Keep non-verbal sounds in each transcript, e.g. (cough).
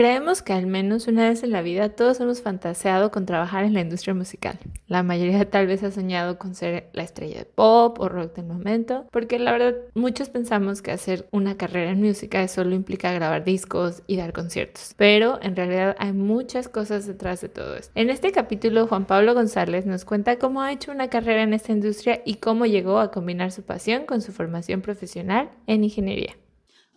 Creemos que al menos una vez en la vida todos hemos fantaseado con trabajar en la industria musical. La mayoría (laughs) tal vez ha soñado con ser la estrella de pop o rock del momento, porque la verdad muchos pensamos que hacer una carrera en música solo implica grabar discos y dar conciertos, pero en realidad hay muchas cosas detrás de todo esto. En este capítulo Juan Pablo González nos cuenta cómo ha hecho una carrera en esta industria y cómo llegó a combinar su pasión con su formación profesional en ingeniería.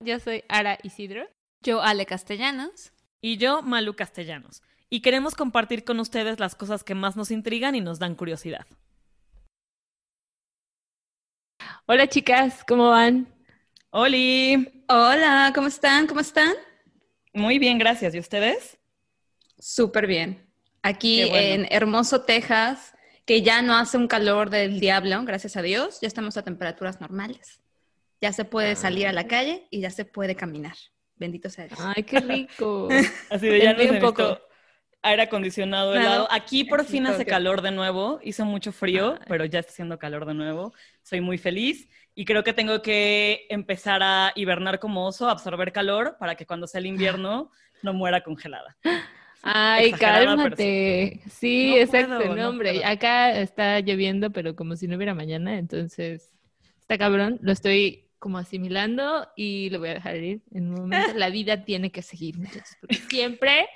Yo soy Ara Isidro. Yo, Ale Castellanos. Y yo, Malu Castellanos. Y queremos compartir con ustedes las cosas que más nos intrigan y nos dan curiosidad. Hola chicas, ¿cómo van? Oli. Hola, ¿cómo están? ¿Cómo están? Muy bien, gracias. ¿Y ustedes? Súper bien. Aquí en hermoso Texas, que ya no hace un calor del diablo, gracias a Dios, ya estamos a temperaturas normales ya se puede salir a la ah. calle y ya se puede caminar. Bendito sea Dios. Ay, qué rico. (laughs) Así de ya no un poco aire acondicionado helado. Aquí por fin hace calor de nuevo. Hizo mucho frío, pero ya está haciendo calor de nuevo. Soy muy feliz y creo que tengo que empezar a hibernar como oso, absorber calor para que cuando sea el invierno (gasps) no muera congelada. Ay, cálmate. Sí, exacto. no, hombre, acá está lloviendo, pero como si no hubiera mañana, entonces está cabrón. Lo estoy como asimilando y lo voy a dejar ir en un momento. La vida tiene que seguir, muchachos, porque siempre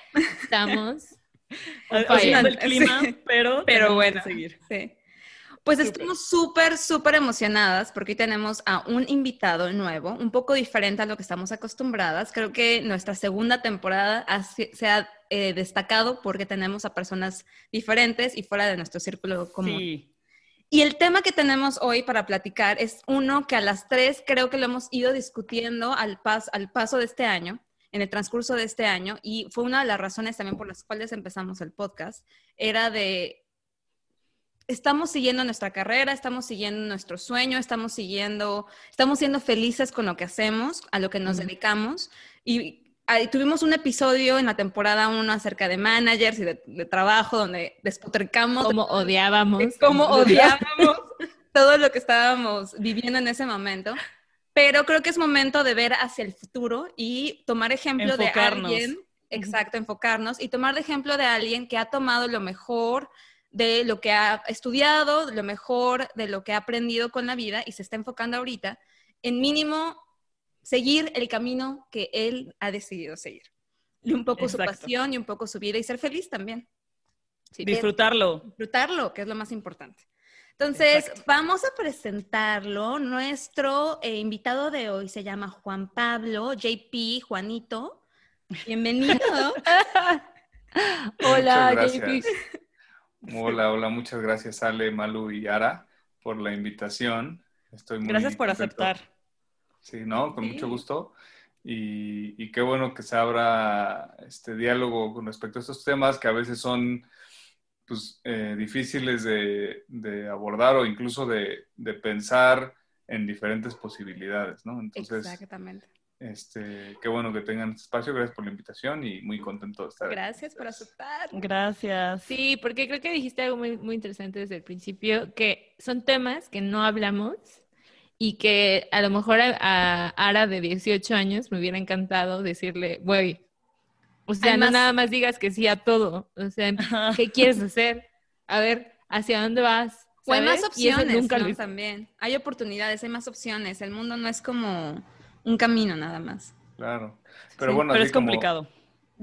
estamos fallando el clima, pero, pero bueno, seguir. Sí. Pues estamos súper, súper emocionadas porque hoy tenemos a un invitado nuevo, un poco diferente a lo que estamos acostumbradas. Creo que nuestra segunda temporada se ha eh, destacado porque tenemos a personas diferentes y fuera de nuestro círculo común. Sí. Y el tema que tenemos hoy para platicar es uno que a las tres creo que lo hemos ido discutiendo al, al paso de este año, en el transcurso de este año, y fue una de las razones también por las cuales empezamos el podcast, era de, estamos siguiendo nuestra carrera, estamos siguiendo nuestro sueño, estamos siguiendo, estamos siendo felices con lo que hacemos, a lo que nos dedicamos, y tuvimos un episodio en la temporada 1 acerca de managers y de, trabajo donde despotricamos. Como odiábamos. Cómo odiábamos (laughs) todo lo que estábamos viviendo en ese momento. Pero creo que es momento de ver hacia el futuro y tomar ejemplo de alguien. Exacto, enfocarnos y tomar de ejemplo de alguien que ha tomado lo mejor de lo que ha estudiado, lo mejor de lo que ha aprendido con la vida y se está enfocando ahorita en mínimo seguir el camino que él ha decidido seguir. Y un poco su pasión y un poco su vida y ser feliz también. disfrutarlo. disfrutarlo, que es lo más importante. Entonces, vamos a presentarlo. Nuestro eh, invitado de hoy se llama Juan Pablo, JP, Juanito. Bienvenido. (laughs) hola, JP. Hola, hola, muchas gracias Ale, Malu y Ara por la invitación. Estoy muy Gracias por aceptar. Sí, ¿no? Con mucho gusto. Y, qué bueno que se abra este diálogo con respecto a estos temas que a veces son pues, eh, difíciles de, abordar o incluso de, pensar en diferentes posibilidades, ¿no? Entonces, Exactamente. Este, qué bueno que tengan este espacio, gracias por la invitación y muy contento de estar Gracias por aceptar. Gracias. Sí, porque creo que dijiste algo muy, muy interesante desde el principio, que son temas que no hablamos y que a lo mejor a, Ara de 18 años me hubiera encantado decirle, güey, o sea, no nada más digas que sí a todo, o sea, ¿qué quieres hacer? A ver, ¿hacia dónde vas? O hay más opciones, nunca ¿no? También. Hay oportunidades, hay más opciones. El mundo no es como un camino nada más. Claro. Pero bueno, pero es complicado.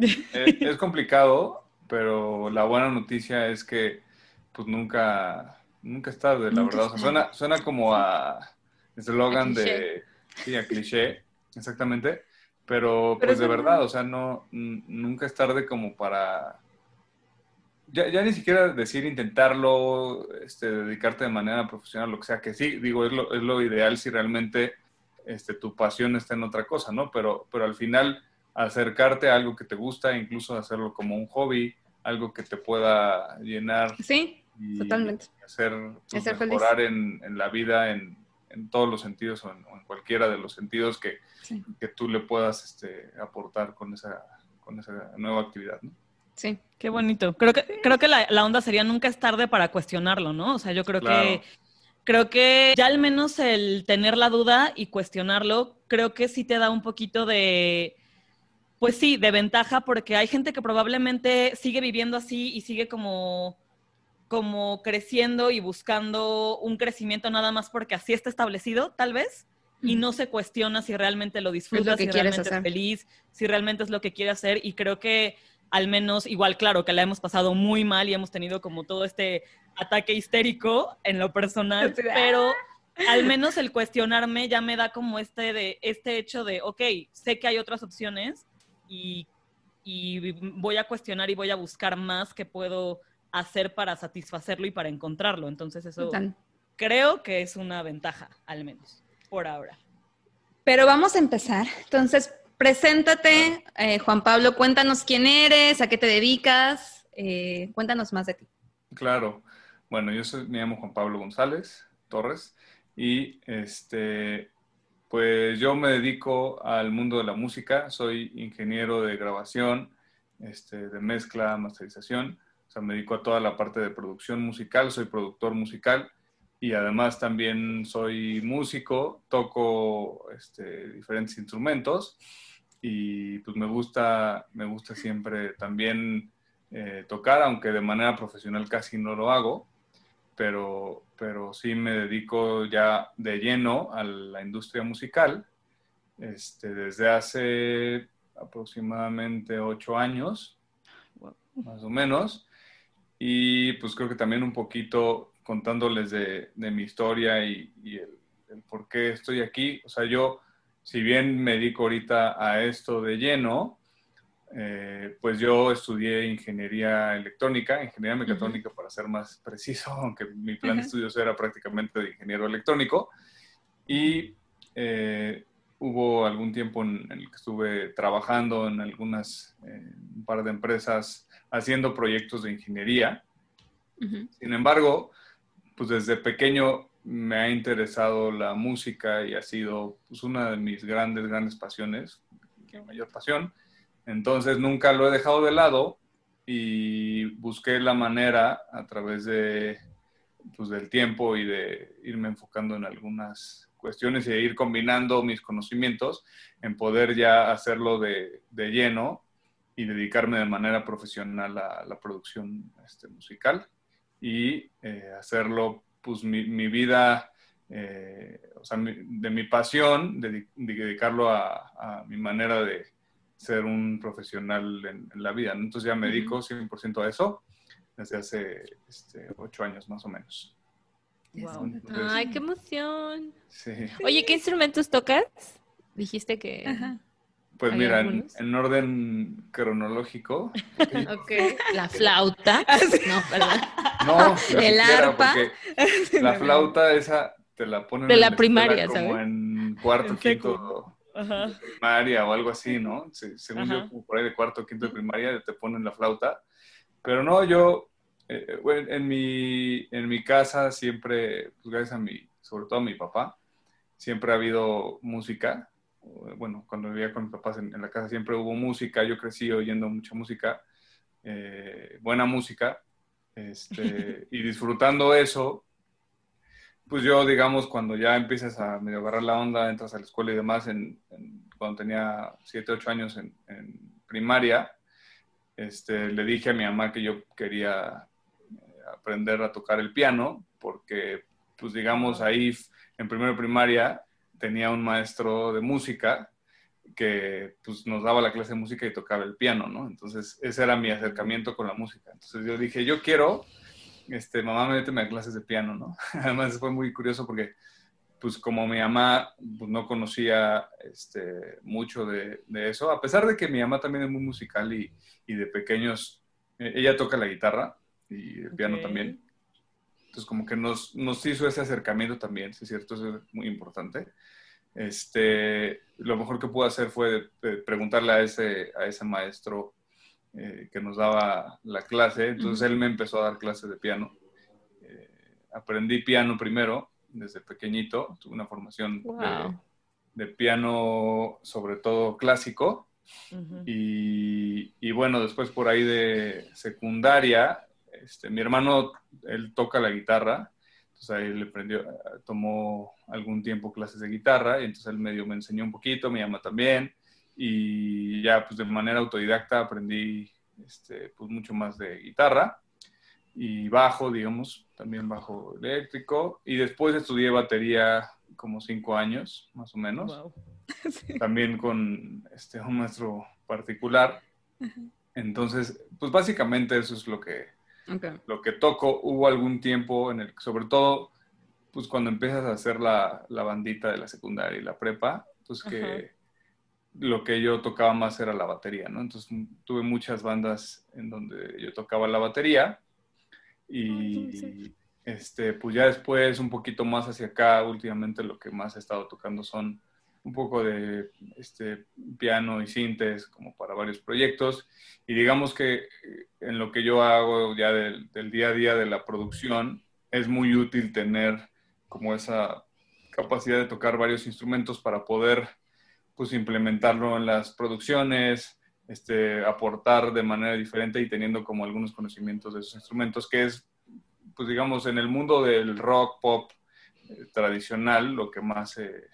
Eh, (laughs) es, complicado, pero la buena noticia es que pues nunca, nunca es tarde, la verdad. O sea, suena, suena como a eslogan de, sí, a cliché, exactamente, pero, pues de verdad, o sea, no, nunca es tarde como para, ya, ya, ni siquiera decir intentarlo, este, dedicarte de manera profesional, lo que sea, que sí, digo, es lo, es lo ideal si realmente este, tu pasión está en otra cosa, ¿no? Pero, pero al final, acercarte a algo que te gusta, incluso hacerlo como un hobby, algo que te pueda llenar. Sí, totalmente. Hacer, pues, mejorar en, en, la vida en, en, todos los sentidos o en, cualquiera de los sentidos que, que tú le puedas este, aportar con esa, con esa nueva actividad. ¿no? Sí. Qué bonito. Creo que, creo que la, la, onda sería nunca es tarde para cuestionarlo, ¿no? O sea, yo creo que creo que ya al menos el tener la duda y cuestionarlo, creo que sí te da un poquito de, pues sí, de ventaja, porque hay gente que probablemente sigue viviendo así y sigue como, como creciendo y buscando un crecimiento nada más porque así está establecido, tal vez, y no se cuestiona si realmente lo disfruta, si realmente es feliz, si realmente es lo que quiere hacer, y creo que al menos, igual, claro, que la hemos pasado muy mal y hemos tenido como todo este ataque histérico en lo personal, pero al menos el cuestionarme ya me da como este, de, este hecho de, ok, sé que hay otras opciones y, y voy a cuestionar y voy a buscar más que puedo hacer para satisfacerlo y para encontrarlo. Entonces eso creo que es una ventaja, al menos, por ahora. Pero vamos a empezar. Entonces, Preséntate, eh, Juan Pablo, cuéntanos quién eres, a qué te dedicas, eh, cuéntanos más de ti. Claro, bueno, yo soy, me llamo Juan Pablo González Torres y este, pues yo me dedico al mundo de la música, soy ingeniero de grabación, este, de mezcla, masterización, o sea, me dedico a toda la parte de producción musical, soy productor musical y además también soy músico, toco este, diferentes instrumentos y pues me gusta, me gusta siempre también eh, tocar, aunque de manera profesional casi no lo hago, pero, pero sí me dedico ya de lleno a la industria musical este, desde hace aproximadamente ocho años, más o menos, y pues creo que también un poquito contándoles de, de mi historia y, y el, el por qué estoy aquí. O sea, yo si bien me dedico ahorita a esto de lleno, eh, pues yo estudié ingeniería electrónica, ingeniería mecatrónica para ser más preciso, aunque mi plan de estudios era prácticamente de ingeniero electrónico. Y eh, hubo algún tiempo en, el que estuve trabajando en algunas, eh, un par de empresas haciendo proyectos de ingeniería. Sin embargo, pues desde pequeño me ha interesado la música y ha sido pues, una de mis grandes, grandes pasiones, mi mayor pasión. Entonces nunca lo he dejado de lado y busqué la manera a través de, pues, del tiempo y de irme enfocando en algunas cuestiones y de ir combinando mis conocimientos en poder ya hacerlo de, de lleno y dedicarme de manera profesional a la producción este, musical y eh, hacerlo pues mi, vida, eh, o sea, de mi pasión, de, dedicarlo a, mi manera de ser un profesional en, la vida. Entonces ya me dedico 100% a eso desde hace este, ocho años más o menos. Ay, qué emoción. Oye, ¿qué instrumentos tocas? Dijiste que... Pues mira, en, orden cronológico. ok. (laughs) La flauta. Ah, no, perdón. No, (laughs) el arpa. (laughs) La flauta esa te la ponen de la, primaria, como en cuarto, quinto de primaria o algo así, ¿no? según yo, como por ahí de cuarto, quinto de primaria te ponen la flauta. Pero no, yo, eh, bueno, en, mi, en mi casa siempre, pues gracias a mi, sobre todo a mi papá, siempre ha habido música. Bueno, cuando vivía con mis papás en, la casa siempre hubo música, yo crecí oyendo mucha música, eh, buena música, este, (laughs) y disfrutando eso, pues yo, digamos, cuando ya empiezas a medio agarrar la onda, entras a la escuela y demás, en, cuando tenía 7, 8 años en, primaria, este, le dije a mi mamá que yo quería eh, aprender a tocar el piano, porque, pues digamos, ahí en primero primaria tenía un maestro de música que pues, nos daba la clase de música y tocaba el piano, ¿no? Entonces, ese era mi acercamiento con la música. Entonces, yo dije, yo quiero, este, mamá, méteme a clases de piano, ¿no? (laughs) Además, fue muy curioso porque, pues, como mi mamá pues, no conocía este, mucho de, de, eso, a pesar de que mi mamá también es muy musical y, y de pequeños, e, ella toca la guitarra y el piano también. Entonces, como que nos, nos hizo ese acercamiento también, sí es cierto, eso es muy importante. este, lo mejor que pude hacer fue preguntarle a ese, a ese maestro eh, que nos daba la clase. Entonces él me empezó a dar clases de piano. Eh, aprendí piano primero, desde pequeñito. Tuve una formación de, piano, sobre todo clásico. y, y, bueno, después por ahí de secundaria, este, mi hermano, él toca la guitarra entonces ahí le prendió, tomó algún tiempo clases de guitarra y entonces él medio me enseñó un poquito, me llama también y ya pues de manera autodidacta aprendí este, pues mucho más de guitarra y bajo, digamos, también bajo eléctrico y después estudié batería como cinco años más o menos, (laughs) también con este, un maestro particular. Entonces, pues básicamente eso es lo que lo que toco, hubo algún tiempo en el sobre todo, pues cuando empiezas a hacer la, la bandita de la secundaria y la prepa, pues que lo que yo tocaba más era la batería, ¿no? Entonces tuve muchas bandas en donde yo tocaba la batería y este, pues ya después un poquito más hacia acá, últimamente lo que más he estado tocando son un poco de este, piano y sintes como para varios proyectos. Y digamos que eh, en lo que yo hago ya del, día a día de la producción, es muy útil tener como esa capacidad de tocar varios instrumentos para poder pues implementarlo en las producciones, este, aportar de manera diferente y teniendo como algunos conocimientos de esos instrumentos, que es, pues digamos, en el mundo del rock, pop eh, tradicional, lo que más se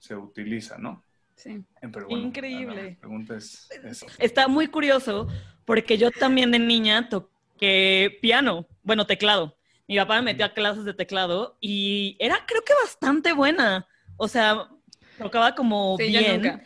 se utiliza, ¿no? Sí. Eh, Increíble. pregunta es eso. Está muy curioso porque yo también de niña toqué piano, bueno, teclado. Mi papá me metió a clases de teclado y era creo que bastante buena. O sea, tocaba como bien.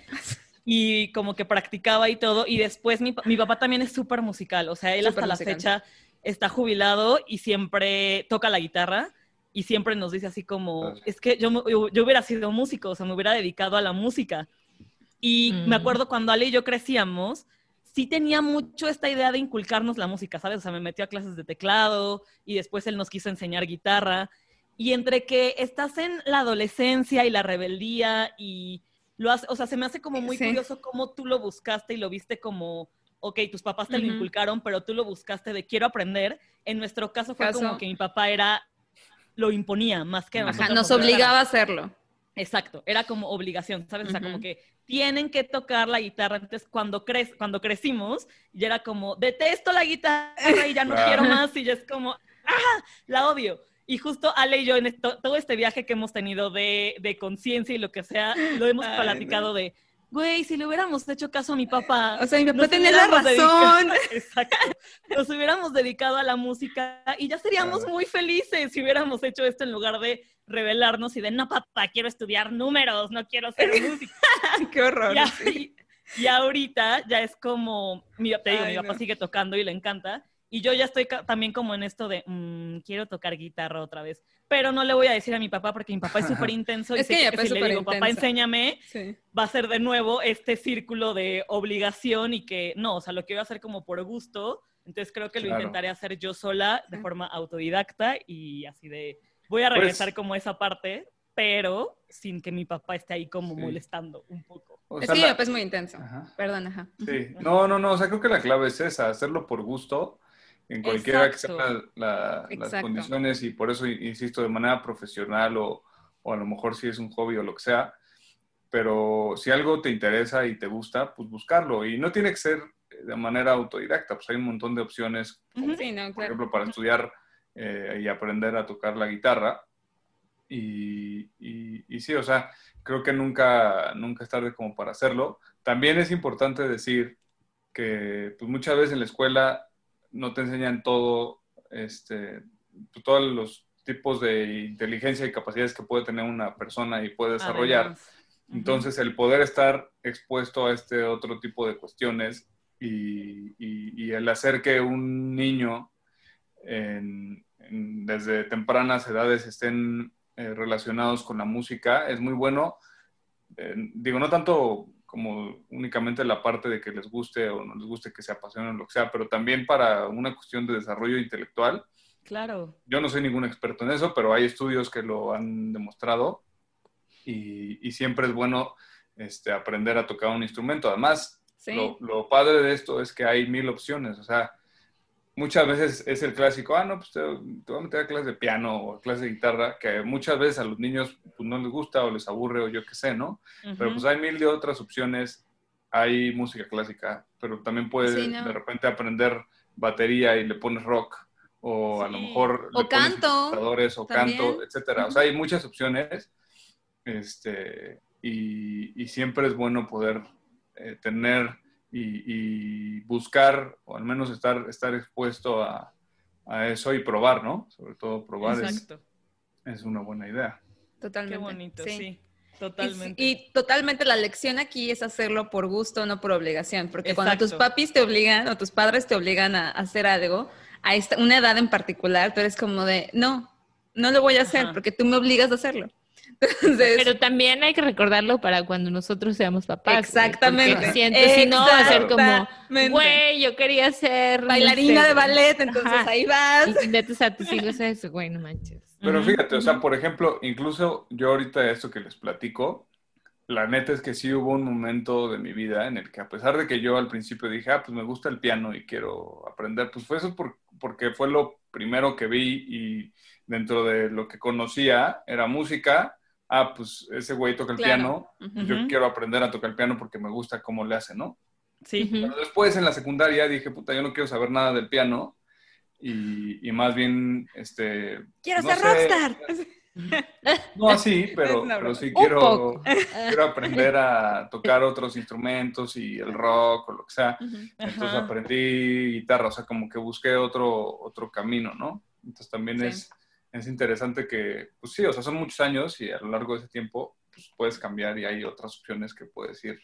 Y como que practicaba y todo. Y después mi, mi papá también es súper musical. O sea, él hasta la fecha está jubilado y siempre toca la guitarra y siempre nos dice así como, es que yo, yo, hubiera sido músico, o sea, me hubiera dedicado a la música. Y me mm. acuerdo cuando Ale y yo crecíamos, sí tenía mucho esta idea de inculcarnos la música, ¿sabes? O sea, me metió a clases de teclado y después él nos quiso enseñar guitarra. Y entre que estás en la adolescencia y la rebeldía y lo hace, o sea, se me hace como muy curioso cómo tú lo buscaste y lo viste como, ok, tus papás te lo inculcaron, pero tú lo buscaste de quiero aprender. En nuestro caso fue como que mi papá era lo imponía más que nosotros. nos obligaba a hacerlo. Exacto, era como obligación, ¿sabes? O sea, como que tienen que tocar la guitarra. Entonces, cuando, cre cuando crecimos, ya era como, detesto la guitarra y ya no quiero más, y ya es como, ¡ah! La odio. Y justo Ale y yo, en todo este viaje que hemos tenido de, de conciencia y lo que sea, lo hemos platicado de, güey, si le hubiéramos hecho caso a mi papá. O sea, mi papá tenía la razón. (laughs) exacto. Nos hubiéramos dedicado a la música y ya seríamos muy felices si hubiéramos hecho esto en lugar de revelarnos y de, no, papá, quiero estudiar números, no quiero ser (laughs) música. Qué horror. Y, ahorita ya es como, te digo, mi papá sigue tocando y le encanta. Y yo ya estoy también como en esto de, mm, quiero tocar guitarra otra vez. Pero no le voy a decir a mi papá porque mi papá es súper intenso. y sé que, si le digo, papá, enséñame, va a ser de nuevo este círculo de obligación y que no, o sea, lo quiero hacer como por gusto. Entonces creo que lo intentaré hacer yo sola de forma autodidacta y así de, voy a pues regresar como esa parte, pero sin que mi papá esté ahí como molestando un poco. es que mi papá es muy intenso. Perdón, ajá. Sí, no, no, no, o sea, creo que la clave es esa, hacerlo por gusto en cualquiera que sean las condiciones y por eso insisto de manera profesional o, o, a lo mejor si es un hobby o lo que sea, pero si algo te interesa y te gusta, pues buscarlo. Y no tiene que ser de manera autodidacta, pues hay un montón de opciones, por ejemplo, para estudiar eh, y aprender a tocar la guitarra. Y, y, y, sí, o sea, creo que nunca, nunca es tarde como para hacerlo. También es importante decir que pues muchas veces en la escuela no te enseñan todo, este, todos los tipos de inteligencia y capacidades que puede tener una persona y puede desarrollar. Entonces, el poder estar expuesto a este otro tipo de cuestiones y, el hacer que un niño desde tempranas edades estén eh, relacionados con la música es muy bueno. Eh, digo, no tanto como únicamente la parte de que les guste o no les guste, que se apasionen, lo que sea, pero también para una cuestión de desarrollo intelectual. Claro. Yo no soy ningún experto en eso, pero hay estudios que lo han demostrado. y, siempre es bueno este, aprender a tocar un instrumento. Además, lo, lo, padre de esto es que hay mil opciones, o sea, muchas veces es el clásico, ah, no, pues te, voy a meter a clase de piano o a clase de guitarra, que muchas veces a los niños pues, no les gusta o les aburre o yo qué sé, ¿no? Pero pues hay mil de otras opciones, hay música clásica, pero también puedes de repente aprender batería y le pones rock o a lo mejor o canto o canto, etcétera. O sea, hay muchas opciones este, y, siempre es bueno poder eh, tener y, buscar, o al menos estar, estar expuesto a, eso y probar, ¿no? Sobre todo probar es, es, una buena idea. Totalmente. Qué bonito, sí. Totalmente. Y, totalmente la lección aquí es hacerlo por gusto, no por obligación, porque cuando tus papis te obligan o tus padres te obligan a, hacer algo, a esta, una edad en particular, tú eres como de, no, no lo voy a hacer porque tú me obligas a hacerlo. Pero también hay que recordarlo para cuando nosotros seamos papás. Exactamente. si no, va a ser como, güey, yo quería ser bailarina de ballet, entonces ahí vas. Y metes a tus hijos a eso, güey, no manches. Pero fíjate, o sea, por ejemplo, incluso yo ahorita esto que les platico, la neta es que sí hubo un momento de mi vida en el que a pesar de que yo al principio dije, ah, pues me gusta el piano y quiero aprender, pues fue eso porque fue lo primero que vi y dentro de lo que conocía era música. Ah, pues ese güey toca el piano, yo quiero aprender a tocar el piano porque me gusta cómo le hace, ¿no? Sí. Pero después en la secundaria dije, puta, yo no quiero saber nada del piano y, más bien, este... Quiero ser rockstar. (laughs) No así, pero, pero sí quiero, quiero aprender a tocar otros instrumentos y el rock o lo que sea. Entonces aprendí guitarra, o sea, como que busqué otro, otro camino, ¿no? Entonces también es, es interesante que, pues sí, o sea, son muchos años y a lo largo de ese tiempo pues, puedes cambiar y hay otras opciones que puedes ir,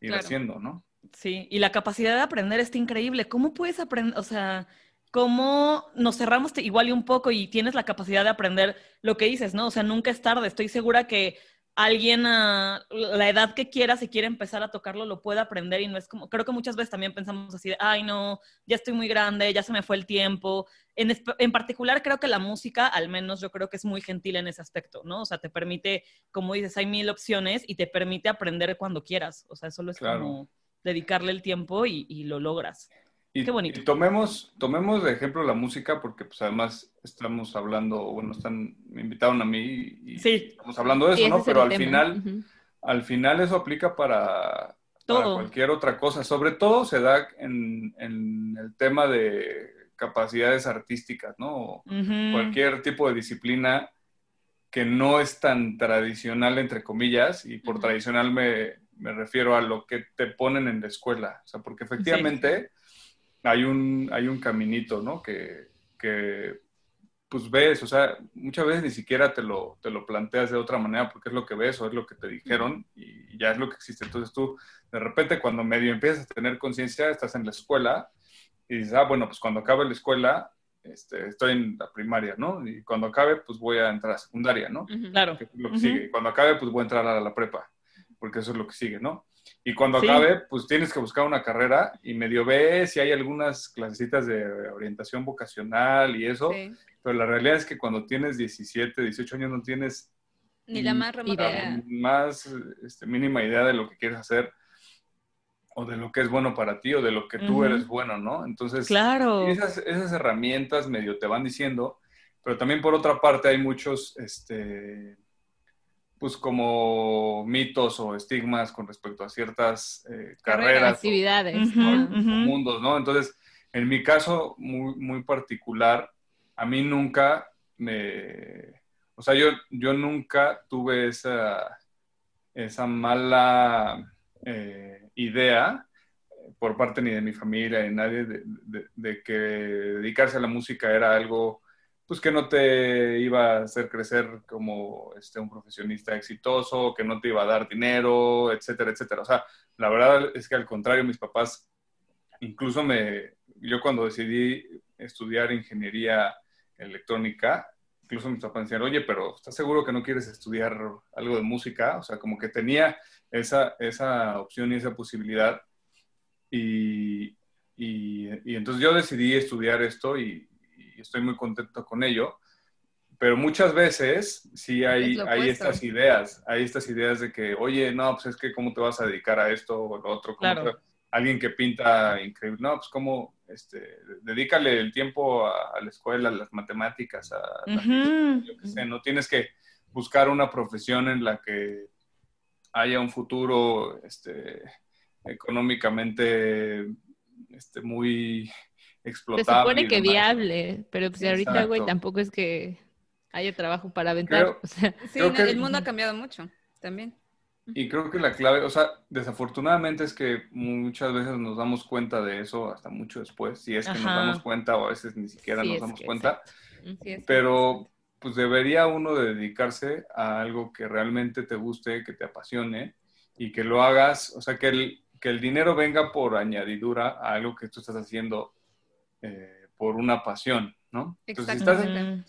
ir haciendo, ¿no? Sí, y la capacidad de aprender está increíble. ¿Cómo puedes aprender? O sea, cómo nos cerramos igual y un poco y tienes la capacidad de aprender lo que dices, ¿no? O sea, nunca es tarde. Estoy segura que alguien a la edad que quiera, si quiere empezar a tocarlo, lo puede aprender y no es como, creo que muchas veces también pensamos así de, ay, no, ya estoy muy grande, ya se me fue el tiempo. En, en particular, creo que la música, al menos yo creo que es muy gentil en ese aspecto, ¿no? O sea, te permite, como dices, hay mil opciones y te permite aprender cuando quieras. O sea, solo es como dedicarle el tiempo y, y lo logras. Y, Qué bonito. tomemos, tomemos de ejemplo la música porque pues además estamos hablando, bueno, están, me invitaron a mí y estamos hablando de eso, ¿no? Pero al final, al final eso aplica para, cualquier otra cosa. Sobre todo se da en, el tema de capacidades artísticas, ¿no? Cualquier tipo de disciplina que no es tan tradicional, entre comillas, y por tradicional me, me, refiero a lo que te ponen en la escuela. O sea, porque efectivamente hay un, hay un caminito, ¿no? Que, que, pues ves, o sea, muchas veces ni siquiera te lo, te lo planteas de otra manera porque es lo que ves o es lo que te dijeron y ya es lo que existe. Entonces tú, de repente, cuando medio empiezas a tener conciencia, estás en la escuela y dices, ah, bueno, pues cuando acabe la escuela, este, estoy en la primaria, ¿no? Y cuando acabe, pues voy a entrar a secundaria, ¿no? Claro. lo que sigue. Y cuando acabe, pues voy a entrar a la prepa, porque eso es lo que sigue, ¿no? Y cuando acabe, pues tienes que buscar una carrera y medio ves si hay algunas clasecitas de orientación vocacional y eso. Pero la realidad es que cuando tienes 17, 18 años no tienes ni la más idea. Más este, mínima idea de lo que quieres hacer o de lo que es bueno para ti o de lo que tú eres bueno, ¿no? Entonces, claro. esas, esas herramientas medio te van diciendo, pero también por otra parte hay muchos, este, pues como mitos o estigmas con respecto a ciertas eh, carreras, actividades, mundos, ¿no? Entonces, en mi caso muy, muy particular, a mí nunca me, o sea, yo, yo nunca tuve esa, esa mala eh, idea por parte ni de mi familia ni de nadie de que dedicarse a la música era algo pues que no te iba a hacer crecer como este, un profesionista exitoso, que no te iba a dar dinero, etcétera, etcétera. O sea, la verdad es que al contrario, mis papás, incluso me, yo cuando decidí estudiar ingeniería electrónica, incluso mis papás decían, oye, pero ¿estás seguro que no quieres estudiar algo de música? O sea, como que tenía esa, esa opción y esa posibilidad. Y, y, y entonces yo decidí estudiar esto y, estoy muy contento con ello. pero muchas veces sí hay, hay estas ideas, hay estas ideas de que, oye, no, pues es que cómo te vas a dedicar a esto o lo otro. Claro. alguien que pinta increíble, no, pues cómo, este, dedícale el tiempo a, la escuela, a las matemáticas, a yo qué sé, no tienes que buscar una profesión en la que haya un futuro este, económicamente este, muy explotable. Se supone que viable, pero pues ahorita, güey, tampoco es que haya trabajo para aventar. (laughs) sí, el mundo ha cambiado mucho también. Y creo que la clave, o sea, desafortunadamente es que muchas veces nos damos cuenta de eso hasta mucho después, si es que nos damos cuenta o a veces ni siquiera nos damos cuenta. pero pues debería uno dedicarse a algo que realmente te guste, que te apasione y que lo hagas, o sea, que el, que el dinero venga por añadidura a algo que tú estás haciendo eh, por una pasión, ¿no? Entonces,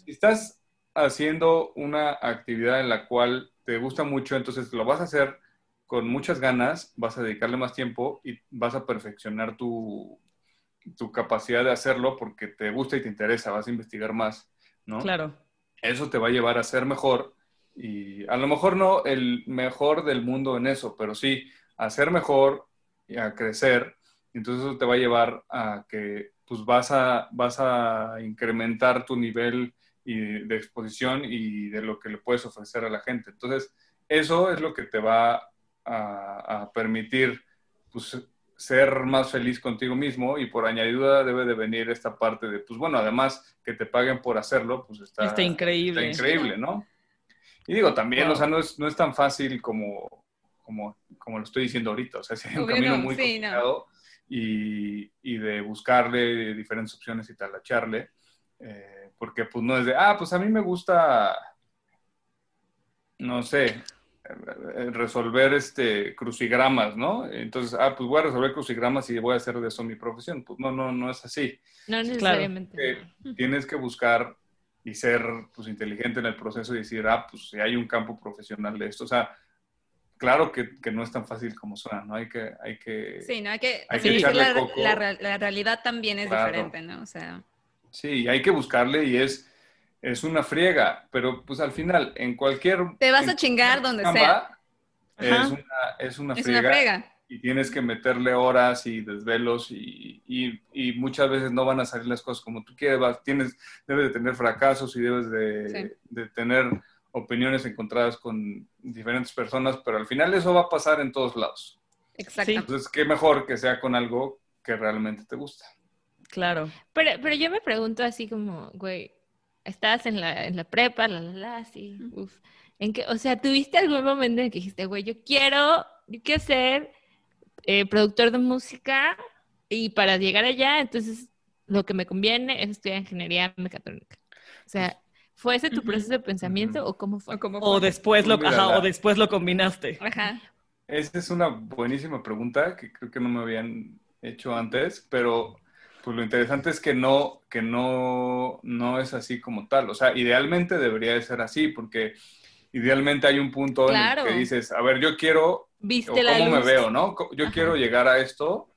si estás, haciendo una actividad en la cual te gusta mucho, entonces lo vas a hacer con muchas ganas, vas a dedicarle más tiempo y vas a perfeccionar tu, tu capacidad de hacerlo porque te gusta y te interesa, vas a investigar más, ¿no? Claro eso te va a llevar a ser mejor y a lo mejor no el mejor del mundo en eso, pero sí a ser mejor y a crecer. Entonces eso te va a llevar a que pues vas a, vas a incrementar tu nivel y de exposición y de lo que le puedes ofrecer a la gente. Entonces eso es lo que te va a, a permitir pues, ser más feliz contigo mismo y por añadidura debe de venir esta parte de, pues bueno, además que te paguen por hacerlo, pues está, está increíble. Está increíble, ¿no? Y digo, también, o sea, no es, no es tan fácil como, como, como lo estoy diciendo ahorita, o sea, (laughs) es un camino muy complicado y, y, de buscarle diferentes opciones y talacharle, eh, porque pues no es de, ah, pues a mí me gusta, no sé, eh, resolver este crucigramas, ¿no? Entonces, ah, pues voy a resolver crucigramas y voy a hacer de eso mi profesión. Pues no, no, no es así. No necesariamente. tienes que buscar y ser pues inteligente en el proceso y decir, ah, pues si hay un campo profesional de esto. O sea, claro que, que no es tan fácil como suena, ¿no? Hay que... Hay que sí, no hay que... Hay que la, la, la, realidad también es diferente, ¿no? O sea... Sí, hay que buscarle y es es una friega, pero pues al final, en cualquier... Te vas a chingar donde sea. Es una, es una, friega, Y tienes que meterle horas y desvelos y, y, muchas veces no van a salir las cosas como tú quieres. tienes, debes de tener fracasos y debes de, de tener opiniones encontradas con diferentes personas, pero al final eso va a pasar en todos lados. Exacto. Entonces, qué mejor que sea con algo que realmente te gusta. Claro. Pero, pero yo me pregunto así como, güey, estás en la, en la prepa, la, la, la, sí, uf. ¿En que, o sea, ¿tuviste algún momento en que dijiste, güey, yo quiero, yo quiero ser eh, productor de música y para llegar allá, entonces lo que me conviene es estudiar ingeniería mecatrónica? O sea, ¿fue ese tu proceso de pensamiento o cómo fue? O, después lo, o después lo combinaste. Ajá. Esa es una buenísima pregunta que creo que no me habían hecho antes, pero pues lo interesante es que no, que no, no es así como tal. O sea, idealmente debería de ser así, porque idealmente hay un punto en el que dices, a ver, yo quiero, ¿Viste ¿cómo me veo, no? Yo quiero llegar a esto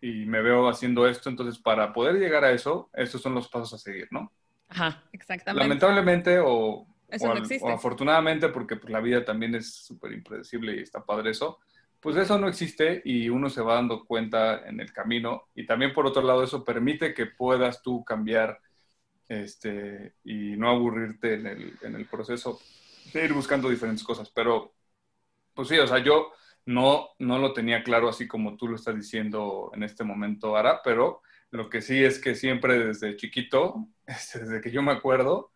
y me veo haciendo esto, entonces para poder llegar a eso, estos son los pasos a seguir, ¿no? Ajá, exactamente. Lamentablemente o, o, afortunadamente, porque pues, la vida también es súper impredecible y está padre eso, pues eso no existe y uno se va dando cuenta en el camino. Y también por otro lado, eso permite que puedas tú cambiar este, y no aburrirte en el, en el proceso de ir buscando diferentes cosas. Pero, pues sí, o sea, yo no, no lo tenía claro así como tú lo estás diciendo en este momento, Ara, pero lo que sí es que siempre desde chiquito, (laughs) este, desde que yo me acuerdo,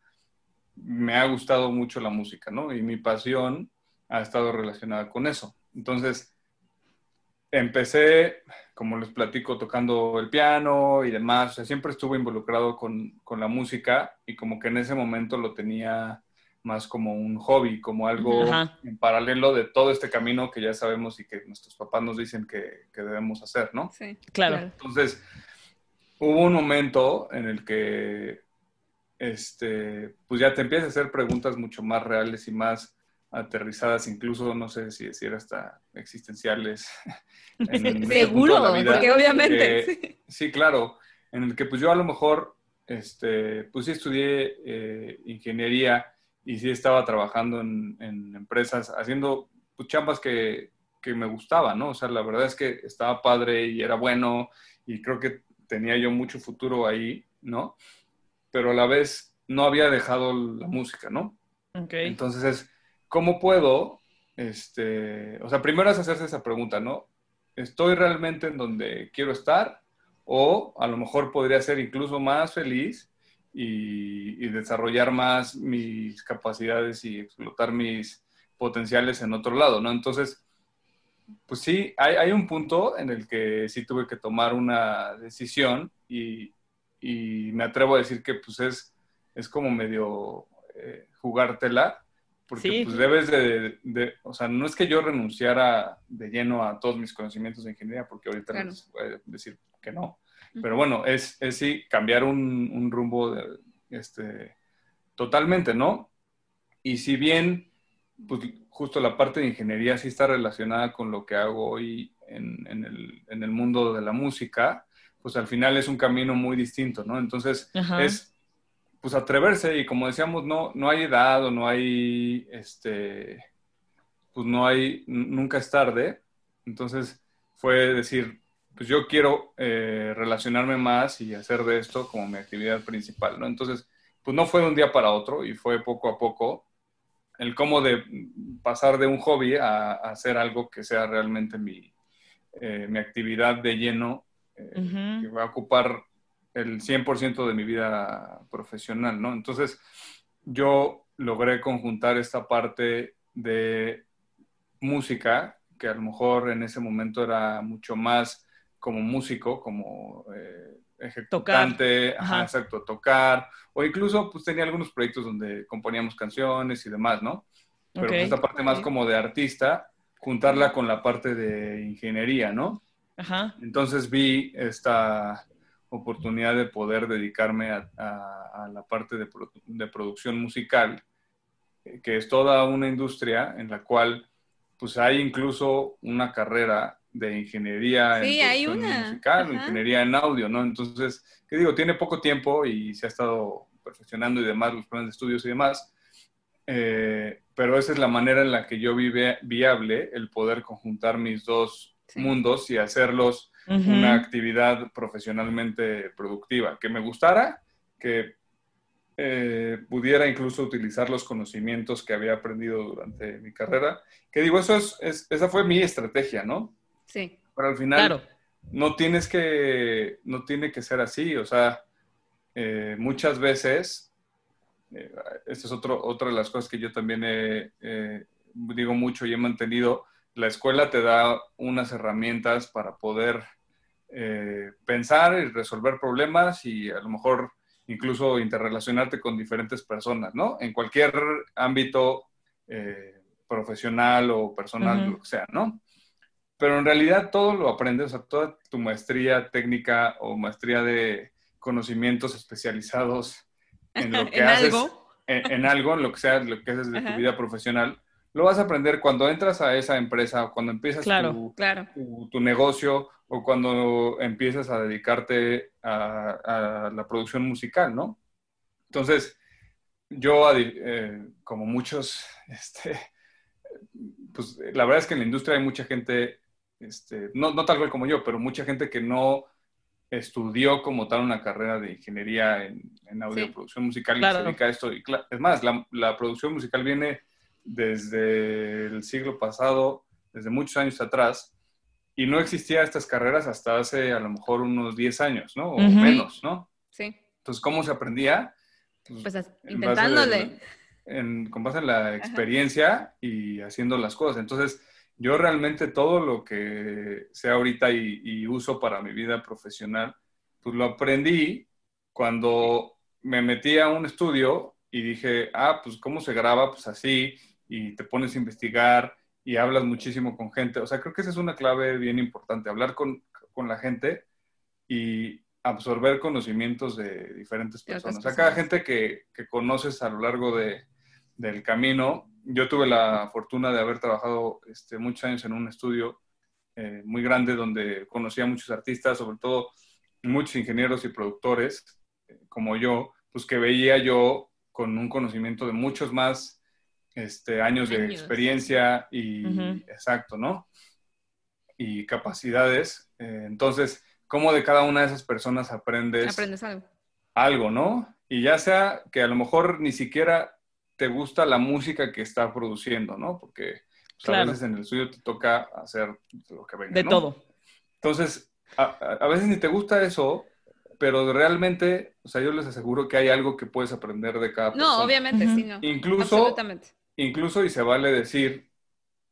me ha gustado mucho la música, ¿no? Y mi pasión ha estado relacionada con eso. Entonces, empecé, como les platico, tocando el piano y demás. O sea, siempre estuve involucrado con, con, la música y como que en ese momento lo tenía más como un hobby, como algo en paralelo de todo este camino que ya sabemos y que nuestros papás nos dicen que, que debemos hacer, ¿no? Sí, claro. Entonces, hubo un momento en el que, este, pues ya te empiezas a hacer preguntas mucho más reales y más aterrizadas, incluso no sé si decir hasta existenciales. (laughs) Seguro, porque obviamente. sí. claro, en el que pues yo a lo mejor este, pues sí estudié eh, ingeniería y sí estaba trabajando en, empresas, haciendo pues, chambas que, que, me gustaban, ¿no? O sea, la verdad es que estaba padre y era bueno y creo que tenía yo mucho futuro ahí, ¿no? Pero a la vez no había dejado la música, ¿no? Okay. Entonces es, ¿cómo puedo? Este, o sea, primero es hacerse esa pregunta, ¿no? ¿Estoy realmente en donde quiero estar? O a lo mejor podría ser incluso más feliz y, desarrollar más mis capacidades y explotar mis potenciales en otro lado, ¿no? Entonces, pues sí, hay, un punto en el que sí tuve que tomar una decisión y, me atrevo a decir que pues es, es como medio eh, jugártela, porque pues debes de, o sea, no es que yo renunciara de lleno a todos mis conocimientos de ingeniería, porque ahorita voy a decir que no, pero bueno, es, es sí cambiar un, un rumbo de, este, totalmente, ¿no? Y si bien, pues justo la parte de ingeniería sí está relacionada con lo que hago hoy en, en, el, en el, mundo de la música, pues al final es un camino muy distinto, ¿no? Entonces es, pues atreverse y como decíamos, no, no hay edad o no hay, este, pues no hay, nunca es tarde. Entonces fue decir, pues yo quiero eh, relacionarme más y hacer de esto como mi actividad principal, ¿no? Entonces, pues no fue de un día para otro y fue poco a poco el cómo de pasar de un hobby a, hacer algo que sea realmente mi, eh, mi actividad de lleno, eh, que va a ocupar el 100% de mi vida profesional, ¿no? Entonces, yo logré conjuntar esta parte de música, que a lo mejor en ese momento era mucho más como músico, como eh, ejecutante, exacto, tocar, o incluso pues tenía algunos proyectos donde componíamos canciones y demás, ¿no? Pero pues, esta parte más como de artista, juntarla con la parte de ingeniería, ¿no? Ajá. Entonces vi esta oportunidad de poder dedicarme a, la parte de, de, producción musical, que es toda una industria en la cual pues hay incluso una carrera de ingeniería en musical, ingeniería en audio, ¿no? Entonces, ¿qué digo? Tiene poco tiempo y se ha estado perfeccionando y demás, los planes de estudios y demás, eh, pero esa es la manera en la que yo vive viable el poder conjuntar mis dos mundos y hacerlos una actividad profesionalmente productiva, que me gustara, que eh, pudiera incluso utilizar los conocimientos que había aprendido durante mi carrera. Que digo, eso es esa fue mi estrategia, ¿no? Sí. Pero al final no tienes que, no tiene que ser así, o sea, eh, muchas veces, eh, esta es otro, otra de las cosas que yo también digo mucho y he mantenido, la escuela te da unas herramientas para poder eh, pensar y resolver problemas y a lo mejor incluso interrelacionarte con diferentes personas, ¿no? En cualquier ámbito profesional o personal, lo que sea, ¿no? Pero en realidad todo lo aprendes, o sea, toda tu maestría técnica o maestría de conocimientos especializados en lo (laughs) que haces, algo? En, algo, en lo que sea, lo que haces de tu vida profesional, lo vas a aprender cuando entras a esa empresa o cuando empiezas tu, Tu, negocio o cuando empiezas a dedicarte a, la producción musical, ¿no? Entonces, yo, eh, como muchos, (laughs) este, pues la verdad es que en la industria hay mucha gente este, no, no tal cual como yo, pero mucha gente que no estudió como tal una carrera de ingeniería en, en audio producción musical y se dedica a esto. Y es más, la, producción musical viene desde el siglo pasado, desde muchos años atrás, y no existía estas carreras hasta hace a lo mejor unos 10 años, ¿no? O menos, ¿no? Sí. Entonces, ¿cómo se aprendía? Pues, pues intentándole. con base en la experiencia y haciendo las cosas. Entonces, yo realmente todo lo que sé ahorita y, uso para mi vida profesional, pues lo aprendí cuando me metí a un estudio y dije, ah, pues cómo se graba, pues así, y te pones a investigar y hablas muchísimo con gente. O sea, creo que esa es una clave bien importante, hablar con, la gente y absorber conocimientos de diferentes personas. O sea, cada gente que, que conoces a lo largo de, del camino, yo tuve la fortuna de haber trabajado este, muchos años en un estudio eh, muy grande donde conocía a muchos artistas, sobre todo muchos ingenieros y productores. como yo, pues que veía yo con un conocimiento de muchos más este, años, de experiencia y, exacto, ¿no? Y capacidades. Eh, entonces, ¿cómo de cada una de esas personas aprendes? Aprendes algo. Algo, ¿no? Y ya sea que a lo mejor ni siquiera te gusta la música que está produciendo, ¿no? Porque pues, a veces en el estudio te toca hacer lo que venga. De todo. Entonces, a, veces ni te gusta eso, pero realmente, o sea, yo les aseguro que hay algo que puedes aprender de cada persona. No, obviamente, sí, no. Incluso, incluso, y se vale decir,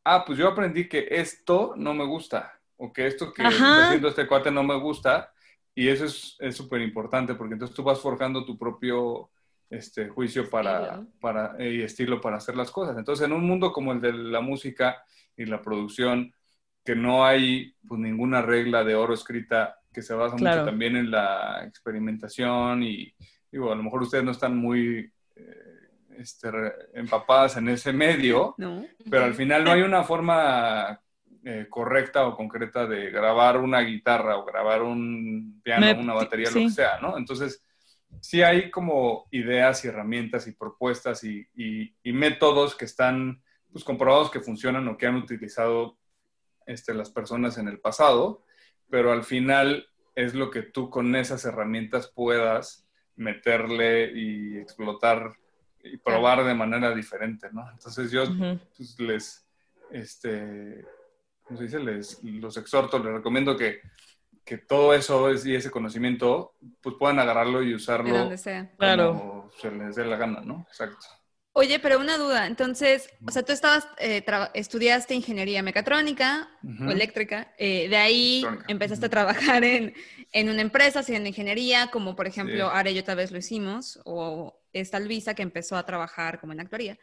ah, pues yo aprendí que esto no me gusta, o que esto que está haciendo este cuate no me gusta, y eso es súper importante, porque entonces tú vas forjando tu propio este, juicio para, para, y estilo para hacer las cosas. Entonces, en un mundo como el de la música y la producción, que no hay pues, ninguna regla de oro escrita que se basa mucho también en la experimentación y digo, a lo mejor ustedes no están muy eh, este, empapadas en ese medio, pero al final no hay una forma eh, correcta o concreta de grabar una guitarra o grabar un piano, una batería, lo que sea, ¿no? Entonces, sí hay como ideas y herramientas y propuestas y, métodos que están pues, comprobados que funcionan o que han utilizado este, las personas en el pasado, pero al final es lo que tú con esas herramientas puedas meterle y explotar y probar de manera diferente, ¿no? Entonces yo pues, les, este, ¿cómo se dice? Les, los exhorto, les recomiendo que que todo eso es, y ese conocimiento, pues puedan agarrarlo y usarlo. donde sea. Claro. se les dé la gana, ¿no? Exacto. Oye, pero una duda. Entonces, o sea, tú estabas, eh, estudiaste ingeniería mecatrónica o eléctrica. Eh, de ahí empezaste a trabajar en, en, una empresa haciendo ingeniería, como por ejemplo, ahora yo tal vez lo hicimos, o esta Luisa que empezó a trabajar como en actuaría.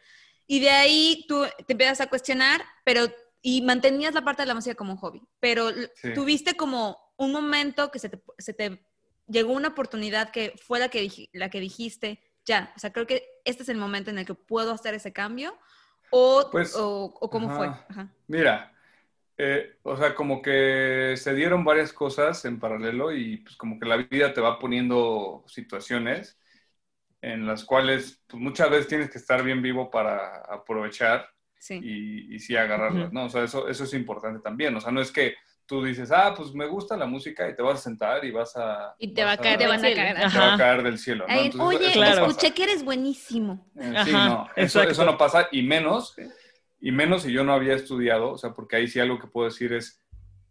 Y de ahí tú te empiezas a cuestionar, pero y mantenías la parte de la música como un hobby, pero tuviste como un momento que se te, se te, llegó una oportunidad que fue la que, la que dijiste, ya, o sea, creo que este es el momento en el que puedo hacer ese cambio, o, pues, o, cómo fue. Mira, eh, o sea, como que se dieron varias cosas en paralelo y pues como que la vida te va poniendo situaciones en las cuales pues, muchas veces tienes que estar bien vivo para aprovechar y, y, sí agarrarlas, ¿no? O sea, eso, eso es importante también. O sea, no es que tú dices, ah, pues me gusta la música y te vas a sentar y vas a... Y te va a caer, te van a caer. Te va a caer del cielo. ¿no? Oye, escuché que eres buenísimo. Eh, sí, no, eso, eso, no pasa y menos, y menos si yo no había estudiado, o sea, porque ahí sí algo que puedo decir es,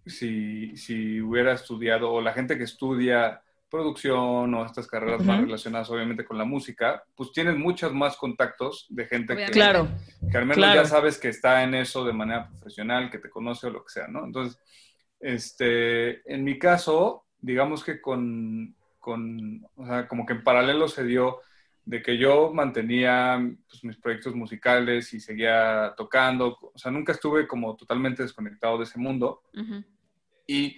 si, si hubiera estudiado, o la gente que estudia producción o estas carreras más relacionadas obviamente con la música, pues tienes muchos más contactos de gente que, claro. que al menos ya sabes que está en eso de manera profesional, que te conoce o lo que sea, ¿no? Entonces, este, en mi caso, digamos que con, con o sea, como que en paralelo se dio de que yo mantenía pues, mis proyectos musicales y seguía tocando, o sea, nunca estuve como totalmente desconectado de ese mundo. Y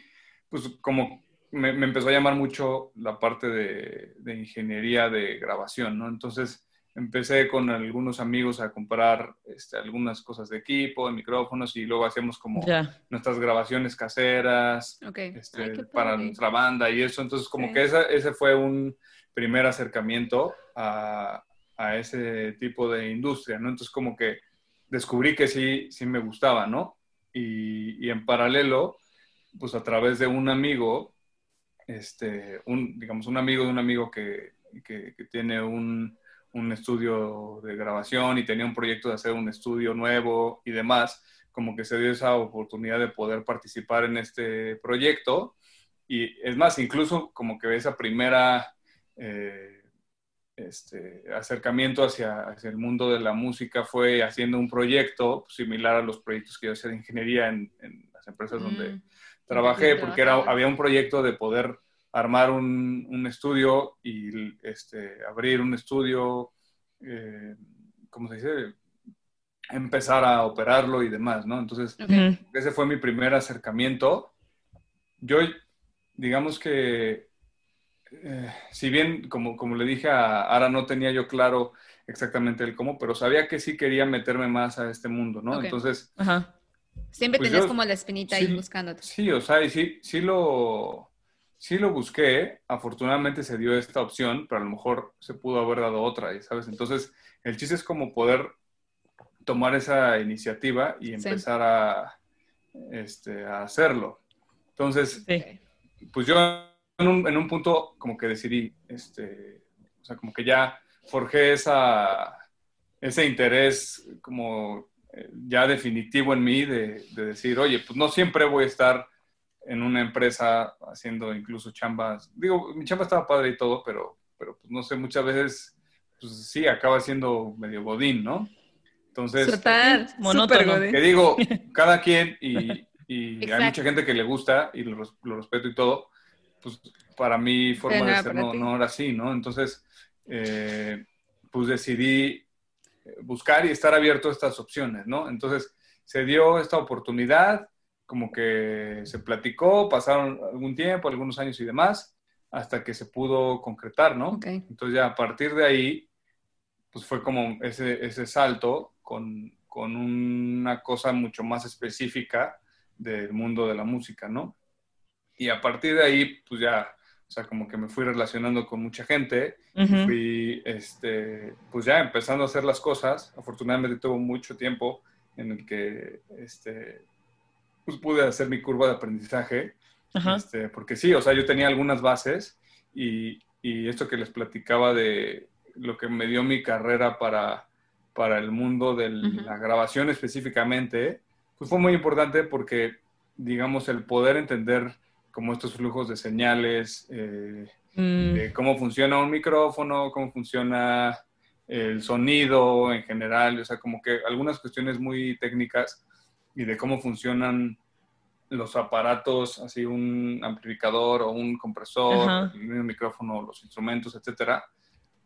pues como me, empezó a llamar mucho la parte de, ingeniería de grabación, ¿no? Entonces empecé con algunos amigos a comprar este, algunas cosas de equipo, de micrófonos y luego hacíamos como nuestras grabaciones caseras este, para nuestra banda y eso. Entonces como que ese fue un primer acercamiento a, a, ese tipo de industria, ¿no? Entonces como que descubrí que sí, sí me gustaba, ¿no? Y, y en paralelo, pues a través de un amigo, este, un, digamos, un amigo de un amigo que, que, tiene un, un, estudio de grabación y tenía un proyecto de hacer un estudio nuevo y demás, como que se dio esa oportunidad de poder participar en este proyecto. Y es más, incluso como que esa primera eh, este, acercamiento hacia, hacia, el mundo de la música fue haciendo un proyecto similar a los proyectos que yo hacía de ingeniería en, las empresas donde mm trabajé porque era, había un proyecto de poder armar un, un estudio y este, abrir un estudio, eh, ¿cómo se dice? Empezar a operarlo y demás, ¿no? Entonces, ese fue mi primer acercamiento. Yo, digamos que, eh, si bien, como, como le dije a Ara, no tenía yo claro exactamente el cómo, pero sabía que sí quería meterme más a este mundo, ¿no? Entonces, Siempre pues tenías como la espinita ahí buscándote. Sí, o sea, y sí, sí lo, sí lo busqué, afortunadamente se dio esta opción, pero a lo mejor se pudo haber dado otra, ¿sabes? Entonces, el chiste es como poder tomar esa iniciativa y empezar a, este, a hacerlo. Entonces, pues yo en un, en un, punto como que decidí, este, o sea, como que ya forjé esa, ese interés como eh, ya definitivo en mí de, de decir, oye, pues no siempre voy a estar en una empresa haciendo incluso chambas. Digo, mi chamba estaba padre y todo, pero, pero pues, no sé, muchas veces, pues sí, acaba siendo medio godín, ¿no? Entonces, Total, monótono. Que digo, cada quien, y, y (laughs) hay mucha gente que le gusta y lo, respeto y todo, pues para mí forma de ser no, no, era así, ¿no? Entonces, eh, pues decidí buscar y estar abierto a estas opciones, ¿no? Entonces, se dio esta oportunidad, como que se platicó, pasaron algún tiempo, algunos años y demás, hasta que se pudo concretar, ¿no? Entonces ya a partir de ahí, pues fue como ese, ese salto con, con, una cosa mucho más específica del mundo de la música, ¿no? Y a partir de ahí, pues ya, o sea, como que me fui relacionando con mucha gente, fui, este, pues ya empezando a hacer las cosas. Afortunadamente tuvo mucho tiempo en el que, este, pues pude hacer mi curva de aprendizaje. Este, porque sí, o sea, yo tenía algunas bases y, y, esto que les platicaba de lo que me dio mi carrera para, para el mundo de la grabación específicamente, pues fue muy importante porque, digamos, el poder entender como estos flujos de señales, eh, mm. cómo funciona un micrófono, cómo funciona el sonido en general, o sea, como que algunas cuestiones muy técnicas y de cómo funcionan los aparatos, así un amplificador o un compresor, el micrófono, los instrumentos, etcétera.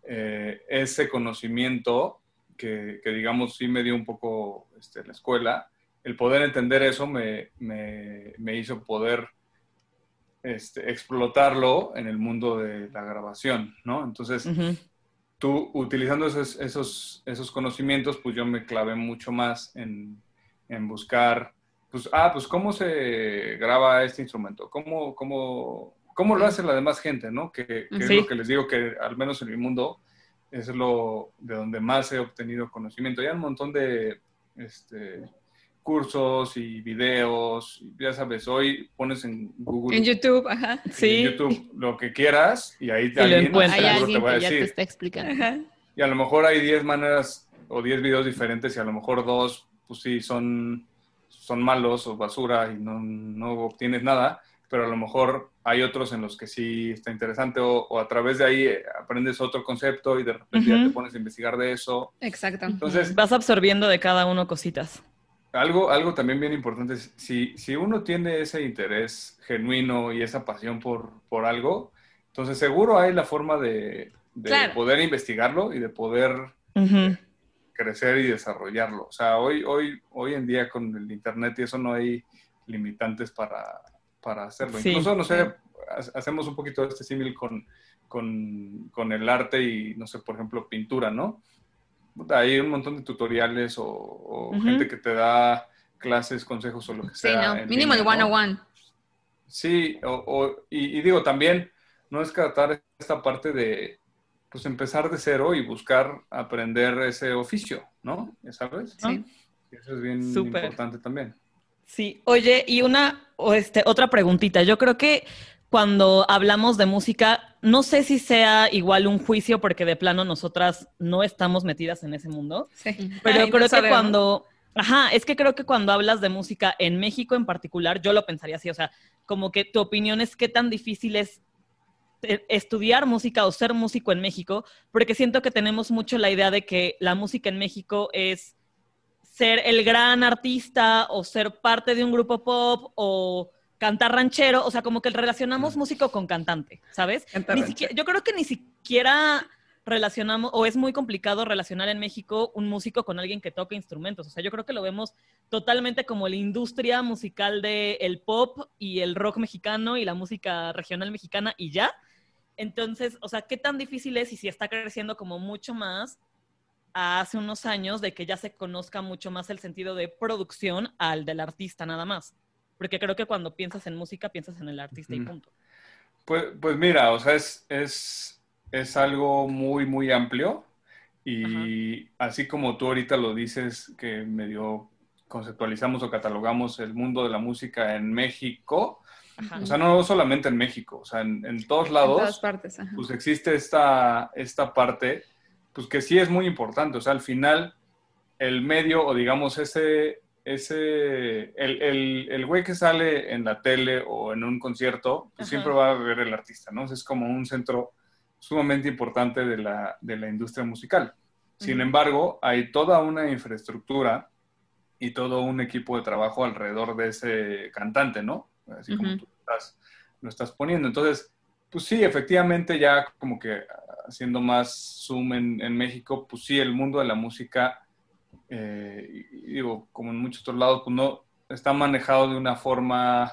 Eh, ese conocimiento que, digamos, sí me dio un poco este, la escuela, el poder entender eso me, me, hizo poder este, explotarlo en el mundo de la grabación, ¿no? Entonces, tú utilizando esos, esos, esos conocimientos, pues yo me clavé mucho más en, en buscar, pues, ah, pues cómo se graba este instrumento, cómo, cómo, cómo lo hace la demás gente, ¿no? Que, es lo que les digo que al menos en mi mundo es lo de donde más he obtenido conocimiento. Hay un montón de este, cursos y videos, ya sabes, hoy pones en Google. En YouTube, ajá. Sí. En YouTube lo que quieras y ahí te, alguien, hay alguien que ya te está explicando. Y a lo mejor hay 10 maneras o 10 videos diferentes y a lo mejor dos pues sí, son, son malos o basura y no, no obtienes nada, pero a lo mejor hay otros en los que sí está interesante o, a través de ahí aprendes otro concepto y de repente ya te pones a investigar de eso. Exacto. Entonces vas absorbiendo de cada uno cositas. Algo, algo también bien importante es, si, si uno tiene ese interés genuino y esa pasión por, por algo, entonces seguro hay la forma de, de poder investigarlo y de poder crecer y desarrollarlo. O sea, hoy, hoy, hoy en día con el Internet y eso no hay limitantes para, para hacerlo. Incluso, no sé, hacemos un poquito de este símil con, con, con, el arte y, no sé, por ejemplo, pintura, ¿no? Hay un montón de tutoriales o, gente que te da clases, consejos o lo que sea. Sí, no, mínimo el one-on-one. Sí, o, y, y, digo, también no es tratar esta parte de, pues empezar de cero y buscar aprender ese oficio, ¿no? ¿Sabes? Sí. Eso es bien importante también. Sí, oye, y una este, otra preguntita. Yo creo que cuando hablamos de música, no sé si sea igual un juicio, porque de plano nosotras no estamos metidas en ese mundo. Sí. Pero creo que cuando. Ajá, es que creo que cuando hablas de música en México en particular, yo lo pensaría así, o sea, como que tu opinión es qué tan difícil es estudiar música o ser músico en México, porque siento que tenemos mucho la idea de que la música en México es ser el gran artista o ser parte de un grupo pop o cantar ranchero, o sea, como que relacionamos músico con cantante, ¿sabes? yo creo que ni siquiera relacionamos, o es muy complicado relacionar en México un músico con alguien que toca instrumentos. O sea, yo creo que lo vemos totalmente como la industria musical del el pop y el rock mexicano y la música regional mexicana y ya. Entonces, o sea, ¿qué tan difícil es y si está creciendo como mucho más hace unos años de que ya se conozca mucho más el sentido de producción al del artista nada más? Porque creo que cuando piensas en música, piensas en el artista y punto. Pues, pues mira, o sea, es, es, es algo muy, muy amplio y así como tú ahorita lo dices, que medio conceptualizamos o catalogamos el mundo de la música en México, o sea, no solamente en México, o sea, en, todos lados, en todas partes, pues existe esta, esta parte, pues que sí es muy importante, o sea, al final el medio o digamos ese, ese, el, el, el, güey que sale en la tele o en un concierto, pues siempre va a ver el artista, ¿no? Es como un centro sumamente importante de la, de la industria musical. Sin embargo, hay toda una infraestructura y todo un equipo de trabajo alrededor de ese cantante, ¿no? Así como tú estás, lo estás poniendo. Entonces, pues sí, efectivamente, ya como que haciendo más zoom en, en México, pues sí, el mundo de la música eh, digo, como en muchos otros lados, pues no, está manejado de una forma,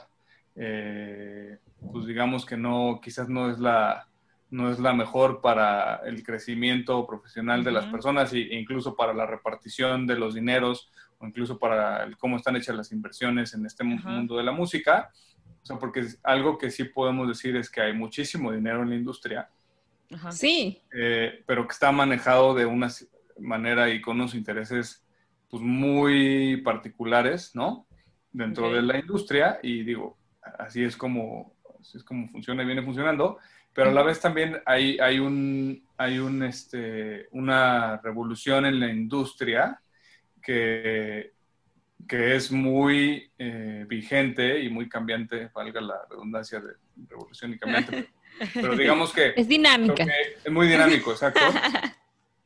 eh, pues digamos que no, quizás no es la, no es la mejor para el crecimiento profesional de las personas e incluso para la repartición de los dineros o incluso para cómo están hechas las inversiones en este mundo de la música. O sea, porque algo que sí podemos decir es que hay muchísimo dinero en la industria. Sí. Eh, pero que está manejado de una manera y con unos intereses pues, muy particulares, ¿no? Dentro de la industria y digo, así es como, así es como funciona y viene funcionando, pero a la vez también hay, hay, un, hay un, este, una revolución en la industria que, que es muy eh, vigente y muy cambiante, valga la redundancia de revolución y cambiante, pero, digamos que... (laughs) Es dinámica. es muy dinámico, (laughs) exacto.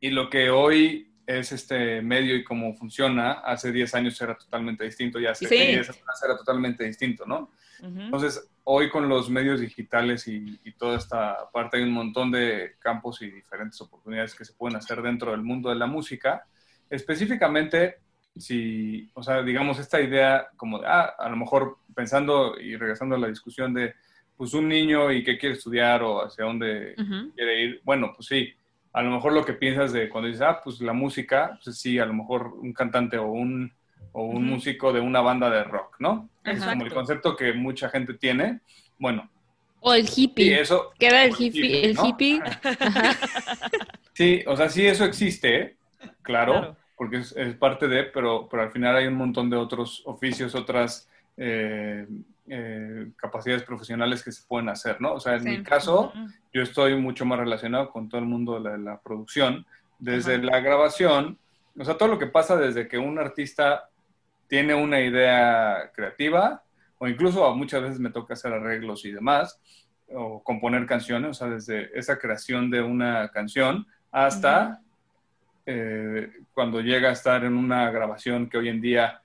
Y lo que hoy es este medio y cómo funciona, hace 10 años era totalmente distinto y hace 10 años era totalmente distinto, ¿no? Entonces, hoy con los medios digitales y, toda esta parte hay un montón de campos y diferentes oportunidades que se pueden hacer dentro del mundo de la música. Específicamente, si, o sea, digamos, esta idea como de, ah, a lo mejor pensando y regresando a la discusión de, pues un niño y qué quiere estudiar o hacia dónde quiere ir, bueno, pues sí, a lo mejor lo que piensas de cuando dices, ah, pues la música, pues sí, a lo mejor un cantante o un, o un músico de una banda de rock, ¿no? Es como el concepto que mucha gente tiene. Bueno. O el hippie. Sí, eso. ¿Qué era el hippie? El hippie. sí, o sea, sí eso existe, claro, porque es, parte de, pero, pero al final hay un montón de otros oficios, otras... Eh, eh, capacidades profesionales que se pueden hacer, ¿no? O sea, en mi caso, yo estoy mucho más relacionado con todo el mundo de la, producción, desde la grabación, o sea, todo lo que pasa desde que un artista tiene una idea creativa, o incluso muchas veces me toca hacer arreglos y demás, o componer canciones, o sea, desde esa creación de una canción hasta eh, cuando llega a estar en una grabación que hoy en día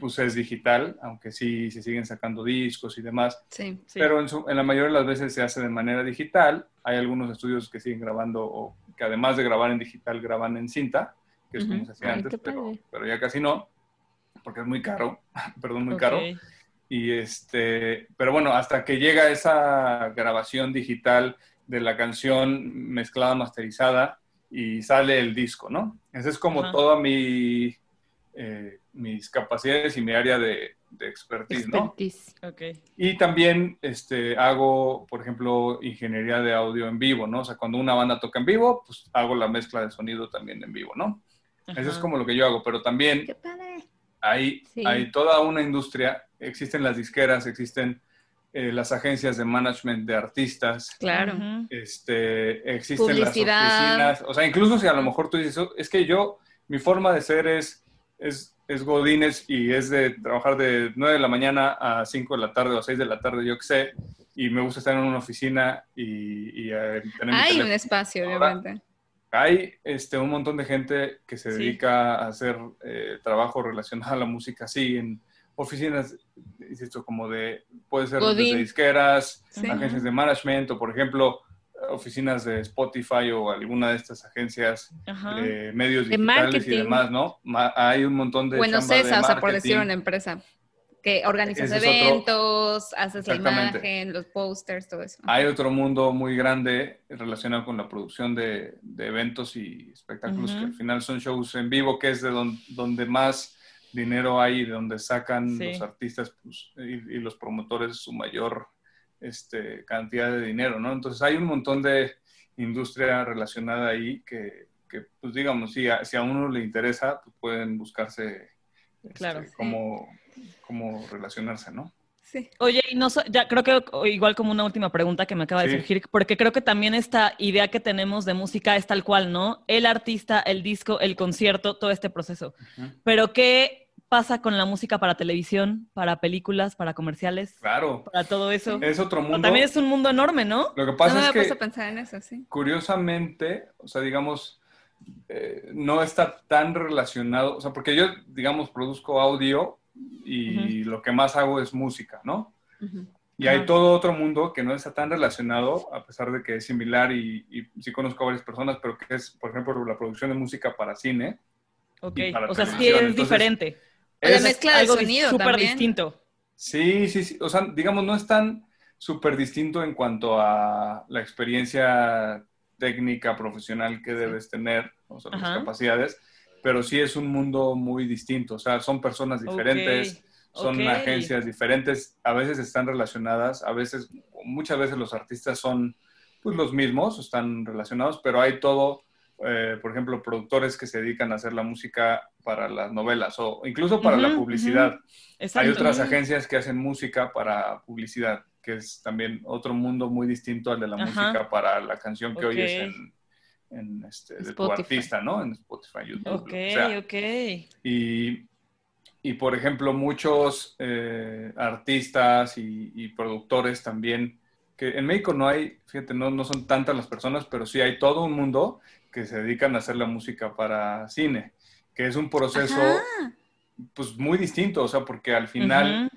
pues es digital, aunque sí se siguen sacando discos y demás. Sí, Pero en, la mayoría de las veces se hace de manera digital. Hay algunos estudios que siguen grabando o que además de grabar en digital graban en cinta, que es como se hacía antes, pero, pero, ya casi no, porque es muy caro, (laughs) perdón, muy caro. Y este, pero bueno, hasta que llega esa grabación digital de la canción mezclada, masterizada y sale el disco, ¿no? Ese es como toda mi eh, mis capacidades y mi área de, expertise, ¿no? Y también este, hago, por ejemplo, ingeniería de audio en vivo, ¿no? O sea, cuando una banda toca en vivo, pues hago la mezcla de sonido también en vivo, ¿no? Eso es como lo que yo hago, pero también hay, hay toda una industria, existen las disqueras, existen eh, las agencias de management de artistas. Claro. Este, existen las oficinas. O sea, incluso si a lo mejor tú dices, oh, es que yo, mi forma de ser es es, es Godínez y es de trabajar de 9 de la mañana a 5 de la tarde o 6 de la tarde, yo qué sé, y me gusta estar en una oficina y, y eh, tener Hay un espacio, obviamente. Hay este, un montón de gente que se dedica a hacer eh, trabajo relacionado a la música, sí, en oficinas, insisto, como de, puede ser de disqueras, agencias de management, o por ejemplo, oficinas de Spotify o alguna de estas agencias, de medios digitales y demás, ¿no? hay un montón de... Bueno, CESA, o sea, por decir una empresa que organizas eventos, haces la imagen, los posters, todo eso. Hay otro mundo muy grande relacionado con la producción de, eventos y espectáculos que al final son shows en vivo, que es de donde, más dinero hay, de donde sacan los artistas pues, y, los promotores su mayor este, cantidad de dinero, ¿no? Entonces hay un montón de industria relacionada ahí que, que pues digamos, si a, si a uno le interesa, pues pueden buscarse este, claro, cómo, cómo relacionarse, ¿no? Sí. Oye, y no ya creo que igual como una última pregunta que me acaba de surgir, porque creo que también esta idea que tenemos de música es tal cual, ¿no? El artista, el disco, el concierto, todo este proceso. Pero ¿qué pasa con la música para televisión, para películas, para comerciales? Claro. Para todo eso. Es otro mundo. también es un mundo enorme, ¿no? Lo que pasa no es me que, a pensar en eso, sí. curiosamente, o sea, digamos, eh, no está tan relacionado, o sea, porque yo, digamos, produzco audio y lo que más hago es música, ¿no? Y hay todo otro mundo que no está tan relacionado, a pesar de que es similar y, sí conozco a varias personas, pero que es, por ejemplo, la producción de música para cine. Ok, o sea, sí es diferente. Es, mezcla de sonido súper distinto. Sí, sí, sí. O sea, digamos, no es tan súper distinto en cuanto a la experiencia técnica, profesional que debes tener, o sea, las capacidades, pero sí es un mundo muy distinto, o sea, son personas diferentes, son agencias diferentes, a veces están relacionadas, a veces, muchas veces los artistas son pues los mismos, están relacionados, pero hay todo, eh, por ejemplo, productores que se dedican a hacer la música para las novelas o incluso para la publicidad. Hay otras agencias que hacen música para publicidad, que es también otro mundo muy distinto al de la música para la canción que oyes en en este, de tu artista, ¿no? En Spotify, YouTube. Ok, ok. Y, y, por ejemplo, muchos eh, artistas y, productores también, que en México no hay, fíjate, no, no son tantas las personas, pero sí hay todo un mundo que se dedican a hacer la música para cine, que es un proceso pues muy distinto, o sea, porque al final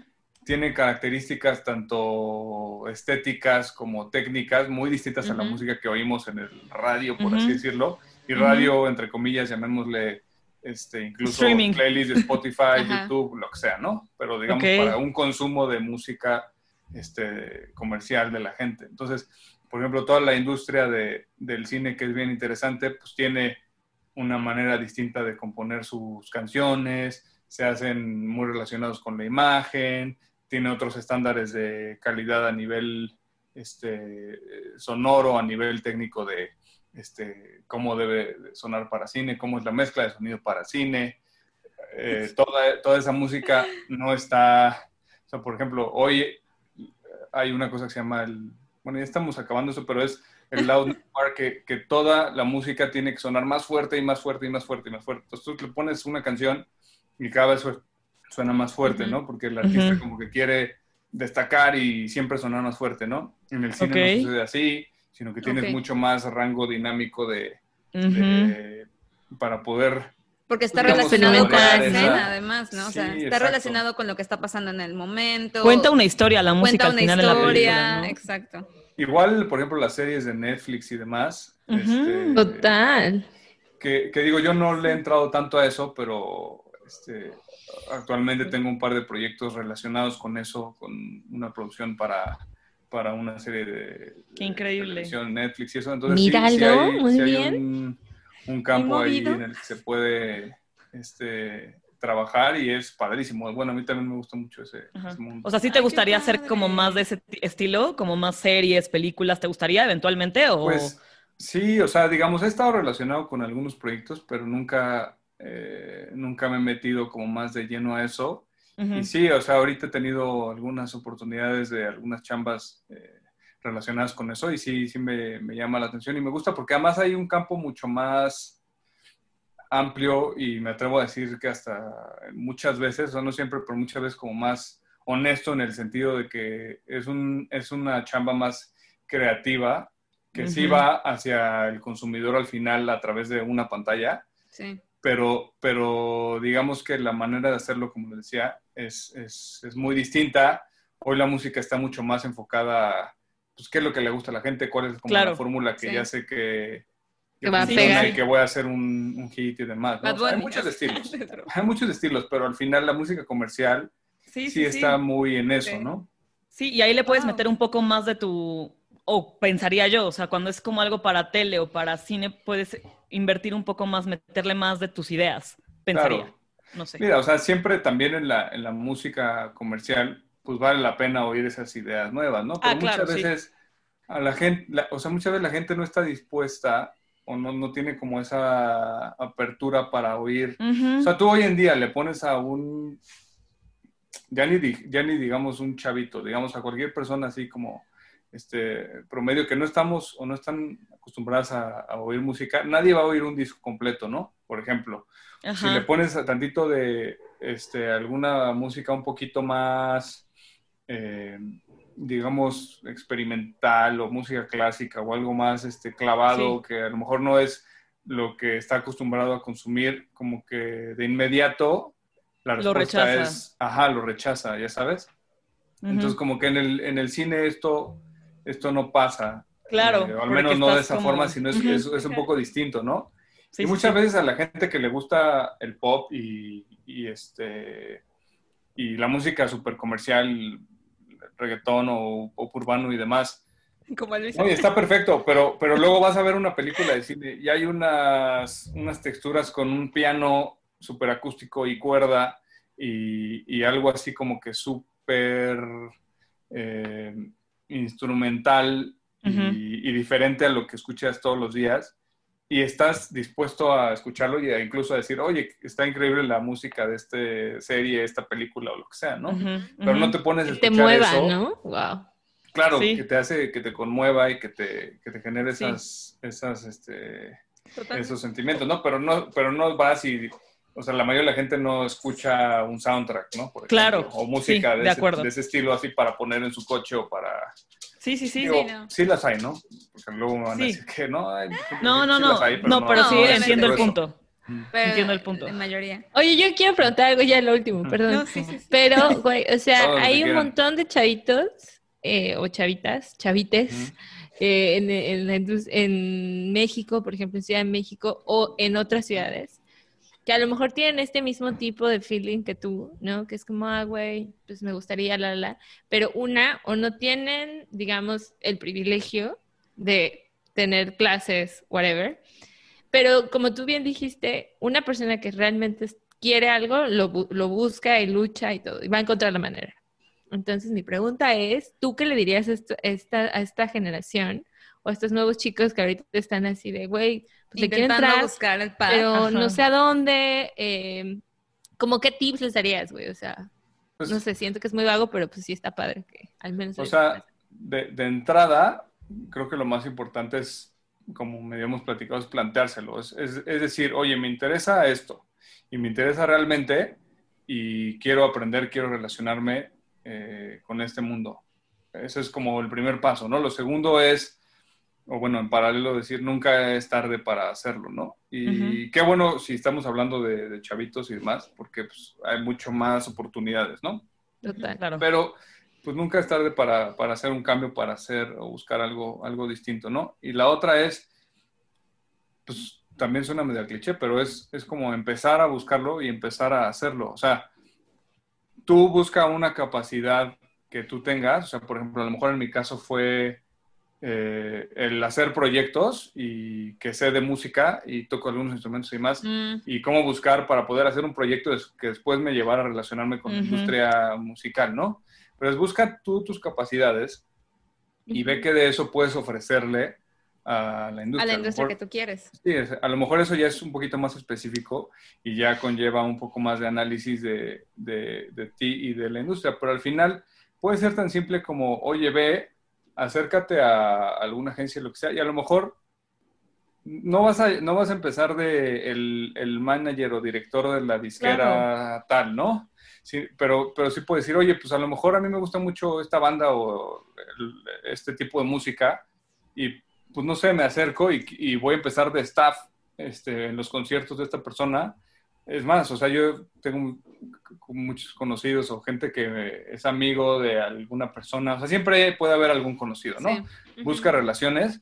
tiene características tanto estéticas como técnicas muy distintas a la música que oímos en el radio, por así decirlo. Y radio, entre comillas, llamémosle este, incluso playlist de Spotify, YouTube, lo que sea, ¿no? Pero digamos para un consumo de música este, comercial de la gente. Entonces, por ejemplo, toda la industria de, del cine, que es bien interesante, pues tiene una manera distinta de componer sus canciones, se hacen muy relacionados con la imagen, tiene otros estándares de calidad a nivel este, sonoro, a nivel técnico de este, cómo debe sonar para cine, cómo es la mezcla de sonido para cine. Eh, toda, toda esa música no está, o sea, por ejemplo, hoy hay una cosa que se llama el, bueno, ya estamos acabando eso, pero es el loud que, que toda la música tiene que sonar más fuerte y más fuerte y más fuerte y más fuerte. Entonces tú le pones una canción y cada vez suena más fuerte, ¿no? Porque el artista como que quiere destacar y siempre sonar más fuerte, ¿no? En el cine no sucede así, sino que tienes mucho más rango dinámico de, para poder porque está relacionado con la escena, además, ¿no? O sea, está relacionado con lo que está pasando en el momento. Cuenta una historia, la música Cuenta una historia, exacto. Igual, por ejemplo, las series de Netflix y demás. Este, Total. Que, que, digo, yo no le he entrado tanto a eso, pero este, actualmente tengo un par de proyectos relacionados con eso, con una producción para, para una serie de, Qué increíble. Netflix y eso. Entonces, Míralo, hay, muy bien. Un, campo ahí en el que se puede este, trabajar y es padrísimo. Bueno, a mí también me gusta mucho ese, mundo. O sea, ¿sí te gustaría hacer como más de ese estilo? ¿Como más series, películas? ¿Te gustaría eventualmente? O... Pues sí, o sea, digamos, he estado relacionado con algunos proyectos, pero nunca eh, nunca me he metido como más de lleno a eso. Y sí, o sea, ahorita he tenido algunas oportunidades de algunas chambas eh, relacionadas con eso y sí, sí me, me, llama la atención y me gusta porque además hay un campo mucho más amplio y me atrevo a decir que hasta muchas veces, o sea, no siempre, pero muchas veces como más honesto en el sentido de que es, un, es una chamba más creativa que sí va hacia el consumidor al final a través de una pantalla. Sí pero, pero digamos que la manera de hacerlo, como les decía, es, es, es, muy distinta. Hoy la música está mucho más enfocada a pues, qué es lo que le gusta a la gente, cuál es como la fórmula que ya sé que, que, va a pegar. que voy a hacer un, un hit y demás. hay muchos (laughs) estilos, hay muchos estilos, pero al final la música comercial sí, sí está muy en eso, ¿no? Sí, y ahí le puedes meter un poco más de tu, o pensaría yo, o sea, cuando es como algo para tele o para cine, puedes invertir un poco más, meterle más de tus ideas, pensaría. No sé. Mira, o sea, siempre también en la, en la música comercial, pues vale la pena oír esas ideas nuevas, ¿no? Pero ah, muchas veces a la gente, o sea, muchas veces la gente no está dispuesta o no, no tiene como esa apertura para oír. O sea, tú hoy en día le pones a un, ya ni, ya ni digamos un chavito, digamos a cualquier persona así como este promedio que no estamos o no están acostumbradas a, oír música, nadie va a oír un disco completo, ¿no? Por ejemplo, si le pones tantito de este, alguna música un poquito más, eh, digamos, experimental o música clásica o algo más este, clavado que a lo mejor no es lo que está acostumbrado a consumir, como que de inmediato la respuesta lo rechaza. es, ajá, lo rechaza, ya sabes. Entonces, como que en el, en el cine esto, esto no pasa. Claro. Eh, o al menos no de esa forma, sino es, es, un poco distinto, ¿no? y muchas veces a la gente que le gusta el pop y, y este, y la música súper comercial, reggaetón o pop urbano y demás. Como Oye, está perfecto, pero, pero luego vas a ver una película de cine y hay unas, unas texturas con un piano súper acústico y cuerda y, y, algo así como que súper eh, instrumental y, y, diferente a lo que escuchas todos los días y estás dispuesto a escucharlo y incluso a decir, oye, está increíble la música de esta serie, esta película o lo que sea, ¿no? Pero no te pones a escuchar te mueva, ¿no? Wow. Claro, que te hace, que te conmueva y que te, que te genere esas, esas, este, esos sentimientos, ¿no? Pero no, pero no vas y, o sea, la mayoría de la gente no escucha un soundtrack, ¿no? claro. O música de, de, ese, de, ese, estilo así para poner en su coche o para Sí, sí, sí. sí, las hay, ¿no? Porque luego me van a decir que no hay. No, no, no. no, pero sí entiendo el punto. entiendo el punto. En mayoría. Oye, yo quiero preguntar algo ya lo último, perdón. No, sí, sí, Pero, güey, o sea, hay un montón de chavitos eh, o chavitas, chavites, eh, en, en, en México, por ejemplo, en Ciudad de México o en otras ciudades, que a lo mejor tienen este mismo tipo de feeling que tú, ¿no? Que es como, ah, güey, pues me gustaría, la, la, pero una, o no tienen, digamos, el privilegio de tener clases, whatever, pero como tú bien dijiste, una persona que realmente quiere algo, lo, lo busca y lucha y todo, y va a encontrar la manera. Entonces, mi pregunta es, ¿tú qué le dirías a, esta, a esta generación o a estos nuevos chicos que ahorita están así de, güey, pues entrar, buscar el pero no sé a dónde, eh, como qué tips les darías, güey, o sea, pues no sé, siento que es muy vago, pero pues sí está padre que al menos... O sea, de, de, entrada, creo que lo más importante es, como me habíamos platicado, es planteárselo, es, es, es decir, oye, me interesa esto, y me interesa realmente, y quiero aprender, quiero relacionarme eh, con este mundo. Ese es como el primer paso, ¿no? Lo segundo es o bueno, en paralelo decir, nunca es tarde para hacerlo, ¿no? Y qué bueno si estamos hablando de, chavitos y demás, porque pues, hay mucho más oportunidades, ¿no? Total, claro. Pero pues nunca es tarde para, para, hacer un cambio, para hacer o buscar algo, algo distinto, ¿no? Y la otra es, pues también suena medio cliché, pero es, es como empezar a buscarlo y empezar a hacerlo. O sea, tú busca una capacidad que tú tengas, o sea, por ejemplo, a lo mejor en mi caso fue eh, el hacer proyectos y que sé de música y toco algunos instrumentos y más, mm. y cómo buscar para poder hacer un proyecto que después me llevara a relacionarme con la industria musical, ¿no? Pero busca tú tus capacidades y ve que de eso puedes ofrecerle a la industria. A la industria que tú quieres. Sí, a lo mejor eso ya es un poquito más específico y ya conlleva un poco más de análisis de, de, de ti y de la industria, pero al final puede ser tan simple como, oye, ve acércate a alguna agencia, lo que sea, y a lo mejor no vas a, no vas a empezar de el, el manager o director de la disquera tal, ¿no? Sí, pero, pero sí puedes decir, oye, pues a lo mejor a mí me gusta mucho esta banda o este tipo de música y pues no sé, me acerco y, y voy a empezar de staff este, en los conciertos de esta persona. Es más, o sea, yo tengo muchos conocidos o gente que es amigo de alguna persona. O sea, siempre puede haber algún conocido, ¿no? Busca relaciones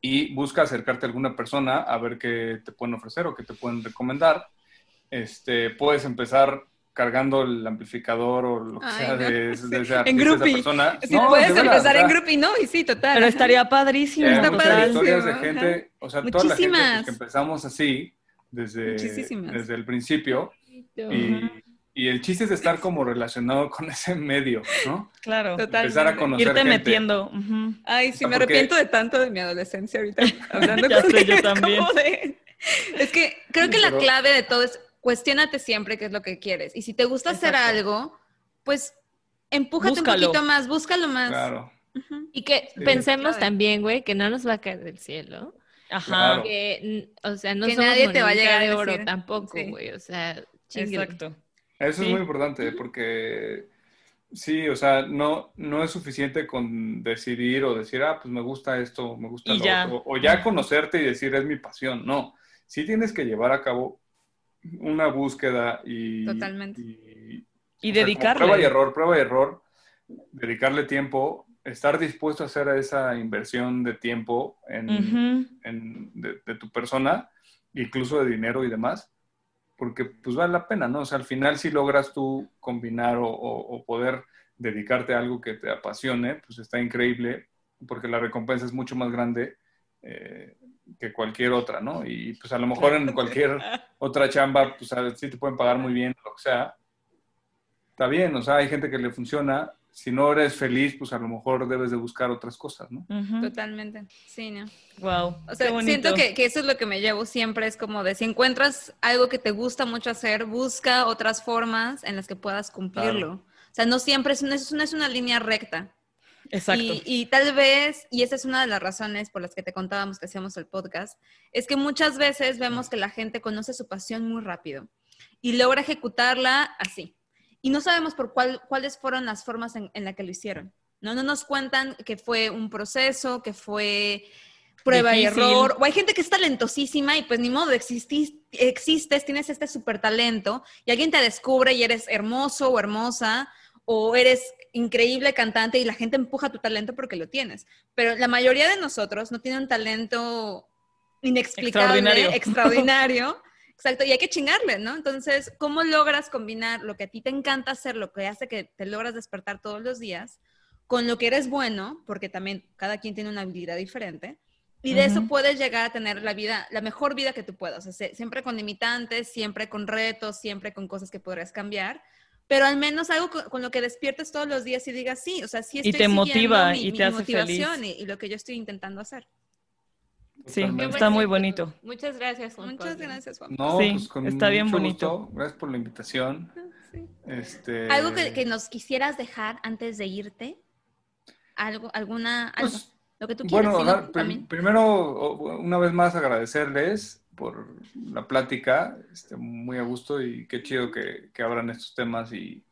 y busca acercarte a alguna persona a ver qué te pueden ofrecer o qué te pueden recomendar. Este, puedes empezar cargando el amplificador o lo que sea de, (laughs) esa, en persona. Sí, puedes empezar en Groupie, ¿no? Y sí, total. Pero estaría padrísimo. Eh, Está padrísimo. historias de gente, o sea, toda la gente pues, que empezamos así desde, desde el principio y, y, el chiste es estar como relacionado con ese medio, ¿no? Claro. Totalmente. Empezar a conocer Irte metiendo. Ay, sí, me arrepiento de tanto de mi adolescencia ahorita (laughs) hablando ya sé, yo también. Es que creo que la clave de todo es cuestiónate siempre qué es lo que quieres. Y si te gusta hacer algo, pues empújate un poquito más, búscalo más. Claro. Y que pensemos también, güey, que no nos va a caer del cielo. Ajá. Que, o sea, no que nadie te va a llegar de oro tampoco, güey. O sea, Exacto. Eso es muy importante porque sí, o sea, no, no es suficiente con decidir o decir, ah, pues me gusta esto, me gusta lo otro. O ya conocerte y decir, es mi pasión. No, sí tienes que llevar a cabo una búsqueda y... Totalmente. Y, y dedicarle. Prueba y error, prueba y error. Dedicarle tiempo estar dispuesto a hacer esa inversión de tiempo en, de, tu persona, incluso de dinero y demás, porque pues vale la pena, ¿no? O sea, al final si logras tú combinar o, poder dedicarte a algo que te apasione, pues está increíble, porque la recompensa es mucho más grande eh, que cualquier otra, ¿no? Y pues a lo mejor en cualquier (laughs) otra chamba, pues sí te pueden pagar muy bien, lo que sea. Está bien, o sea, hay gente que le funciona, si no eres feliz, pues a lo mejor debes de buscar otras cosas, ¿no? Totalmente, sí, ¿no? Wow. O sea, siento que, que, eso es lo que me llevo siempre, es como de si encuentras algo que te gusta mucho hacer, busca otras formas en las que puedas cumplirlo. O sea, no siempre es, no es una línea recta. Exacto. Y, y, tal vez, y esa es una de las razones por las que te contábamos que hacíamos el podcast, es que muchas veces vemos que la gente conoce su pasión muy rápido y logra ejecutarla así y no sabemos por cuál, cuáles fueron las formas en, en las que lo hicieron. ¿no? no nos cuentan que fue un proceso, que fue prueba y error. O hay gente que es talentosísima y pues ni modo, existis, existes, tienes este súper talento y alguien te descubre y eres hermoso o hermosa o eres increíble cantante y la gente empuja tu talento porque lo tienes. Pero la mayoría de nosotros no tienen un talento inexplicable, extraordinario. extraordinario (laughs) Exacto, y hay que chingarle, ¿no? Entonces, ¿cómo logras combinar lo que a ti te encanta hacer, lo que hace que te logras despertar todos los días, con lo que eres bueno, porque también cada quien tiene una habilidad diferente, y de eso puedes llegar a tener la vida, la mejor vida que tú puedas, o sea, siempre con limitantes, siempre con retos, siempre con cosas que podrías cambiar, pero al menos algo con, lo que despiertes todos los días y digas, sí, o sea, sí estoy y te motiva y te hace motivación Y, y lo que yo estoy intentando hacer. Sí, está muy bonito. Muchas gracias, Juan. Muchas gracias, Juan. No, pues con está bien bonito. Gracias por la invitación. Este... ¿Algo que, nos quisieras dejar antes de irte? ¿Algo, alguna, pues, lo que tú quieras? Bueno, primero, una vez más agradecerles por la plática, este, muy a gusto y qué chido que, que abran estos temas y,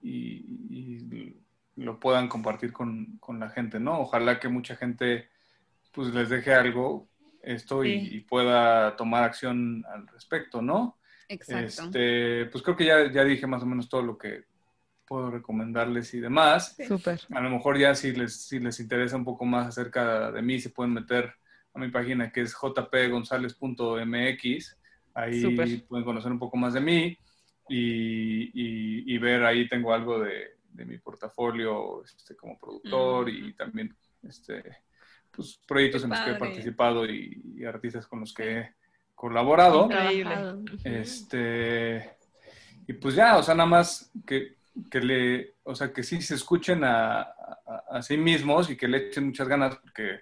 y, lo puedan compartir con, con, la gente, ¿no? Ojalá que mucha gente pues les deje algo esto y, pueda tomar acción al respecto, ¿no? Exacto. Este, pues creo que ya, ya dije más o menos todo lo que puedo recomendarles y demás. Súper. A lo mejor ya si les, si les interesa un poco más acerca de mí, se pueden meter a mi página que es jpgonzalez.mx. Ahí pueden conocer un poco más de mí y, y, ver, ahí tengo algo de, de mi portafolio este, como productor y también este, pues, proyectos en los que he participado y, artistas con los que he colaborado. Increíble. Este, y pues ya, o sea, nada más que, que le, o sea, que sí se escuchen a, a, sí mismos y que le echen muchas ganas, porque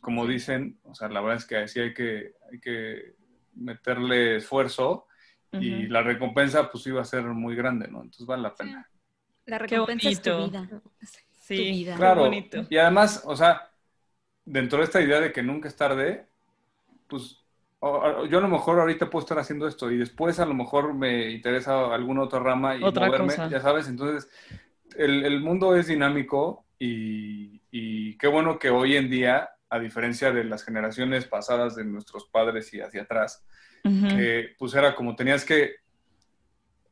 como dicen, o sea, la verdad es que sí hay que, hay que meterle esfuerzo y la recompensa pues iba a ser muy grande, ¿no? Entonces vale la pena. La recompensa es tu vida. Sí, claro. bonito. Y además, o sea, dentro de esta idea de que nunca es tarde, pues yo a lo mejor ahorita puedo estar haciendo esto y después a lo mejor me interesa alguna otra rama y moverme, ya sabes, entonces el, mundo es dinámico y, qué bueno que hoy en día, a diferencia de las generaciones pasadas de nuestros padres y hacia atrás, que pues era como tenías que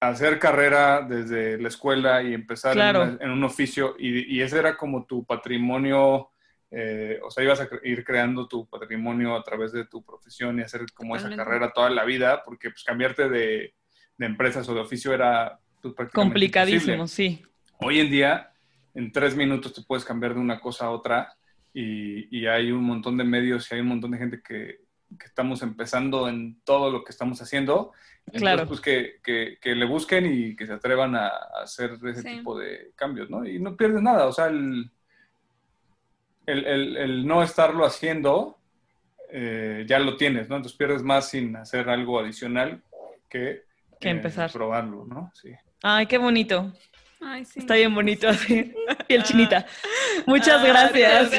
hacer carrera desde la escuela y empezar en, un oficio y, y, ese era como tu patrimonio eh, o sea, ibas a ir creando tu patrimonio a través de tu profesión y hacer como esa carrera toda la vida, porque pues cambiarte de, empresas o de oficio era pues, complicadísimo, sí. Hoy en día, en tres minutos te puedes cambiar de una cosa a otra y, hay un montón de medios y hay un montón de gente que que estamos empezando en todo lo que estamos haciendo. claro. pues que, que, le busquen y que se atrevan a, hacer ese tipo de cambios, ¿no? Y no pierdes nada, o sea, el, el, el, no estarlo haciendo, eh, ya lo tienes, ¿no? Entonces pierdes más sin hacer algo adicional que, que empezar. Eh, probarlo, ¿no? Sí. Ay, qué bonito. Está bien bonito así. el chinita. Muchas ah, gracias.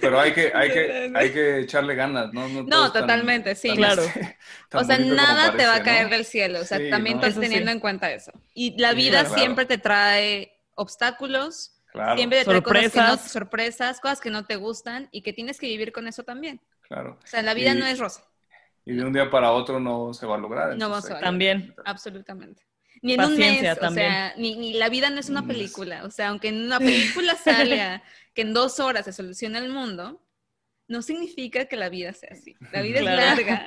Pero hay que, hay que, hay que echarle ganas, ¿no? No, totalmente, sí. claro. (laughs) o sea, nada te va a caer del cielo. O sea, también estás teniendo en cuenta eso. Y la vida siempre te trae obstáculos. Siempre te sorpresas. Cosas, sorpresas, cosas que no te gustan y que tienes que vivir con eso también. Claro. O sea, la vida no es rosa. Y de un día para otro no se va a lograr. No va a lograr. También. Absolutamente. Ni en un mes, o sea, ni, ni, la vida no es una película. O sea, aunque en una película (laughs) salga que en dos horas se soluciona el mundo, no significa que la vida sea así. La vida es larga.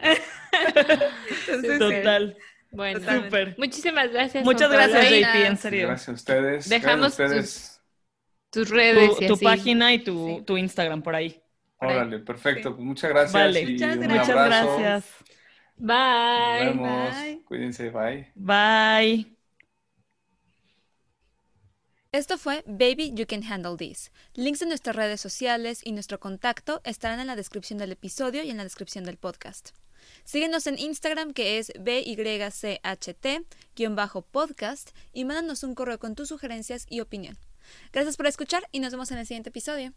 (laughs) Total. Bueno, súper. Muchísimas gracias. Muchas gracias, JP, en serio. Gracias a ustedes. Dejamos ustedes. Tus, redes. Tu, tu página y tu, tu, Instagram por ahí. Órale, perfecto. Muchas gracias. Vale. muchas, muchas gracias. Bye. Nos vemos. Cuídense. Bye. Bye. Esto fue Baby You Can Handle This. Links de nuestras redes sociales y nuestro contacto estarán en la descripción del episodio y en la descripción del podcast. Síguenos en Instagram que es BYCHT-podcast y mándanos un correo con tus sugerencias y opinión. Gracias por escuchar y nos vemos en el siguiente episodio.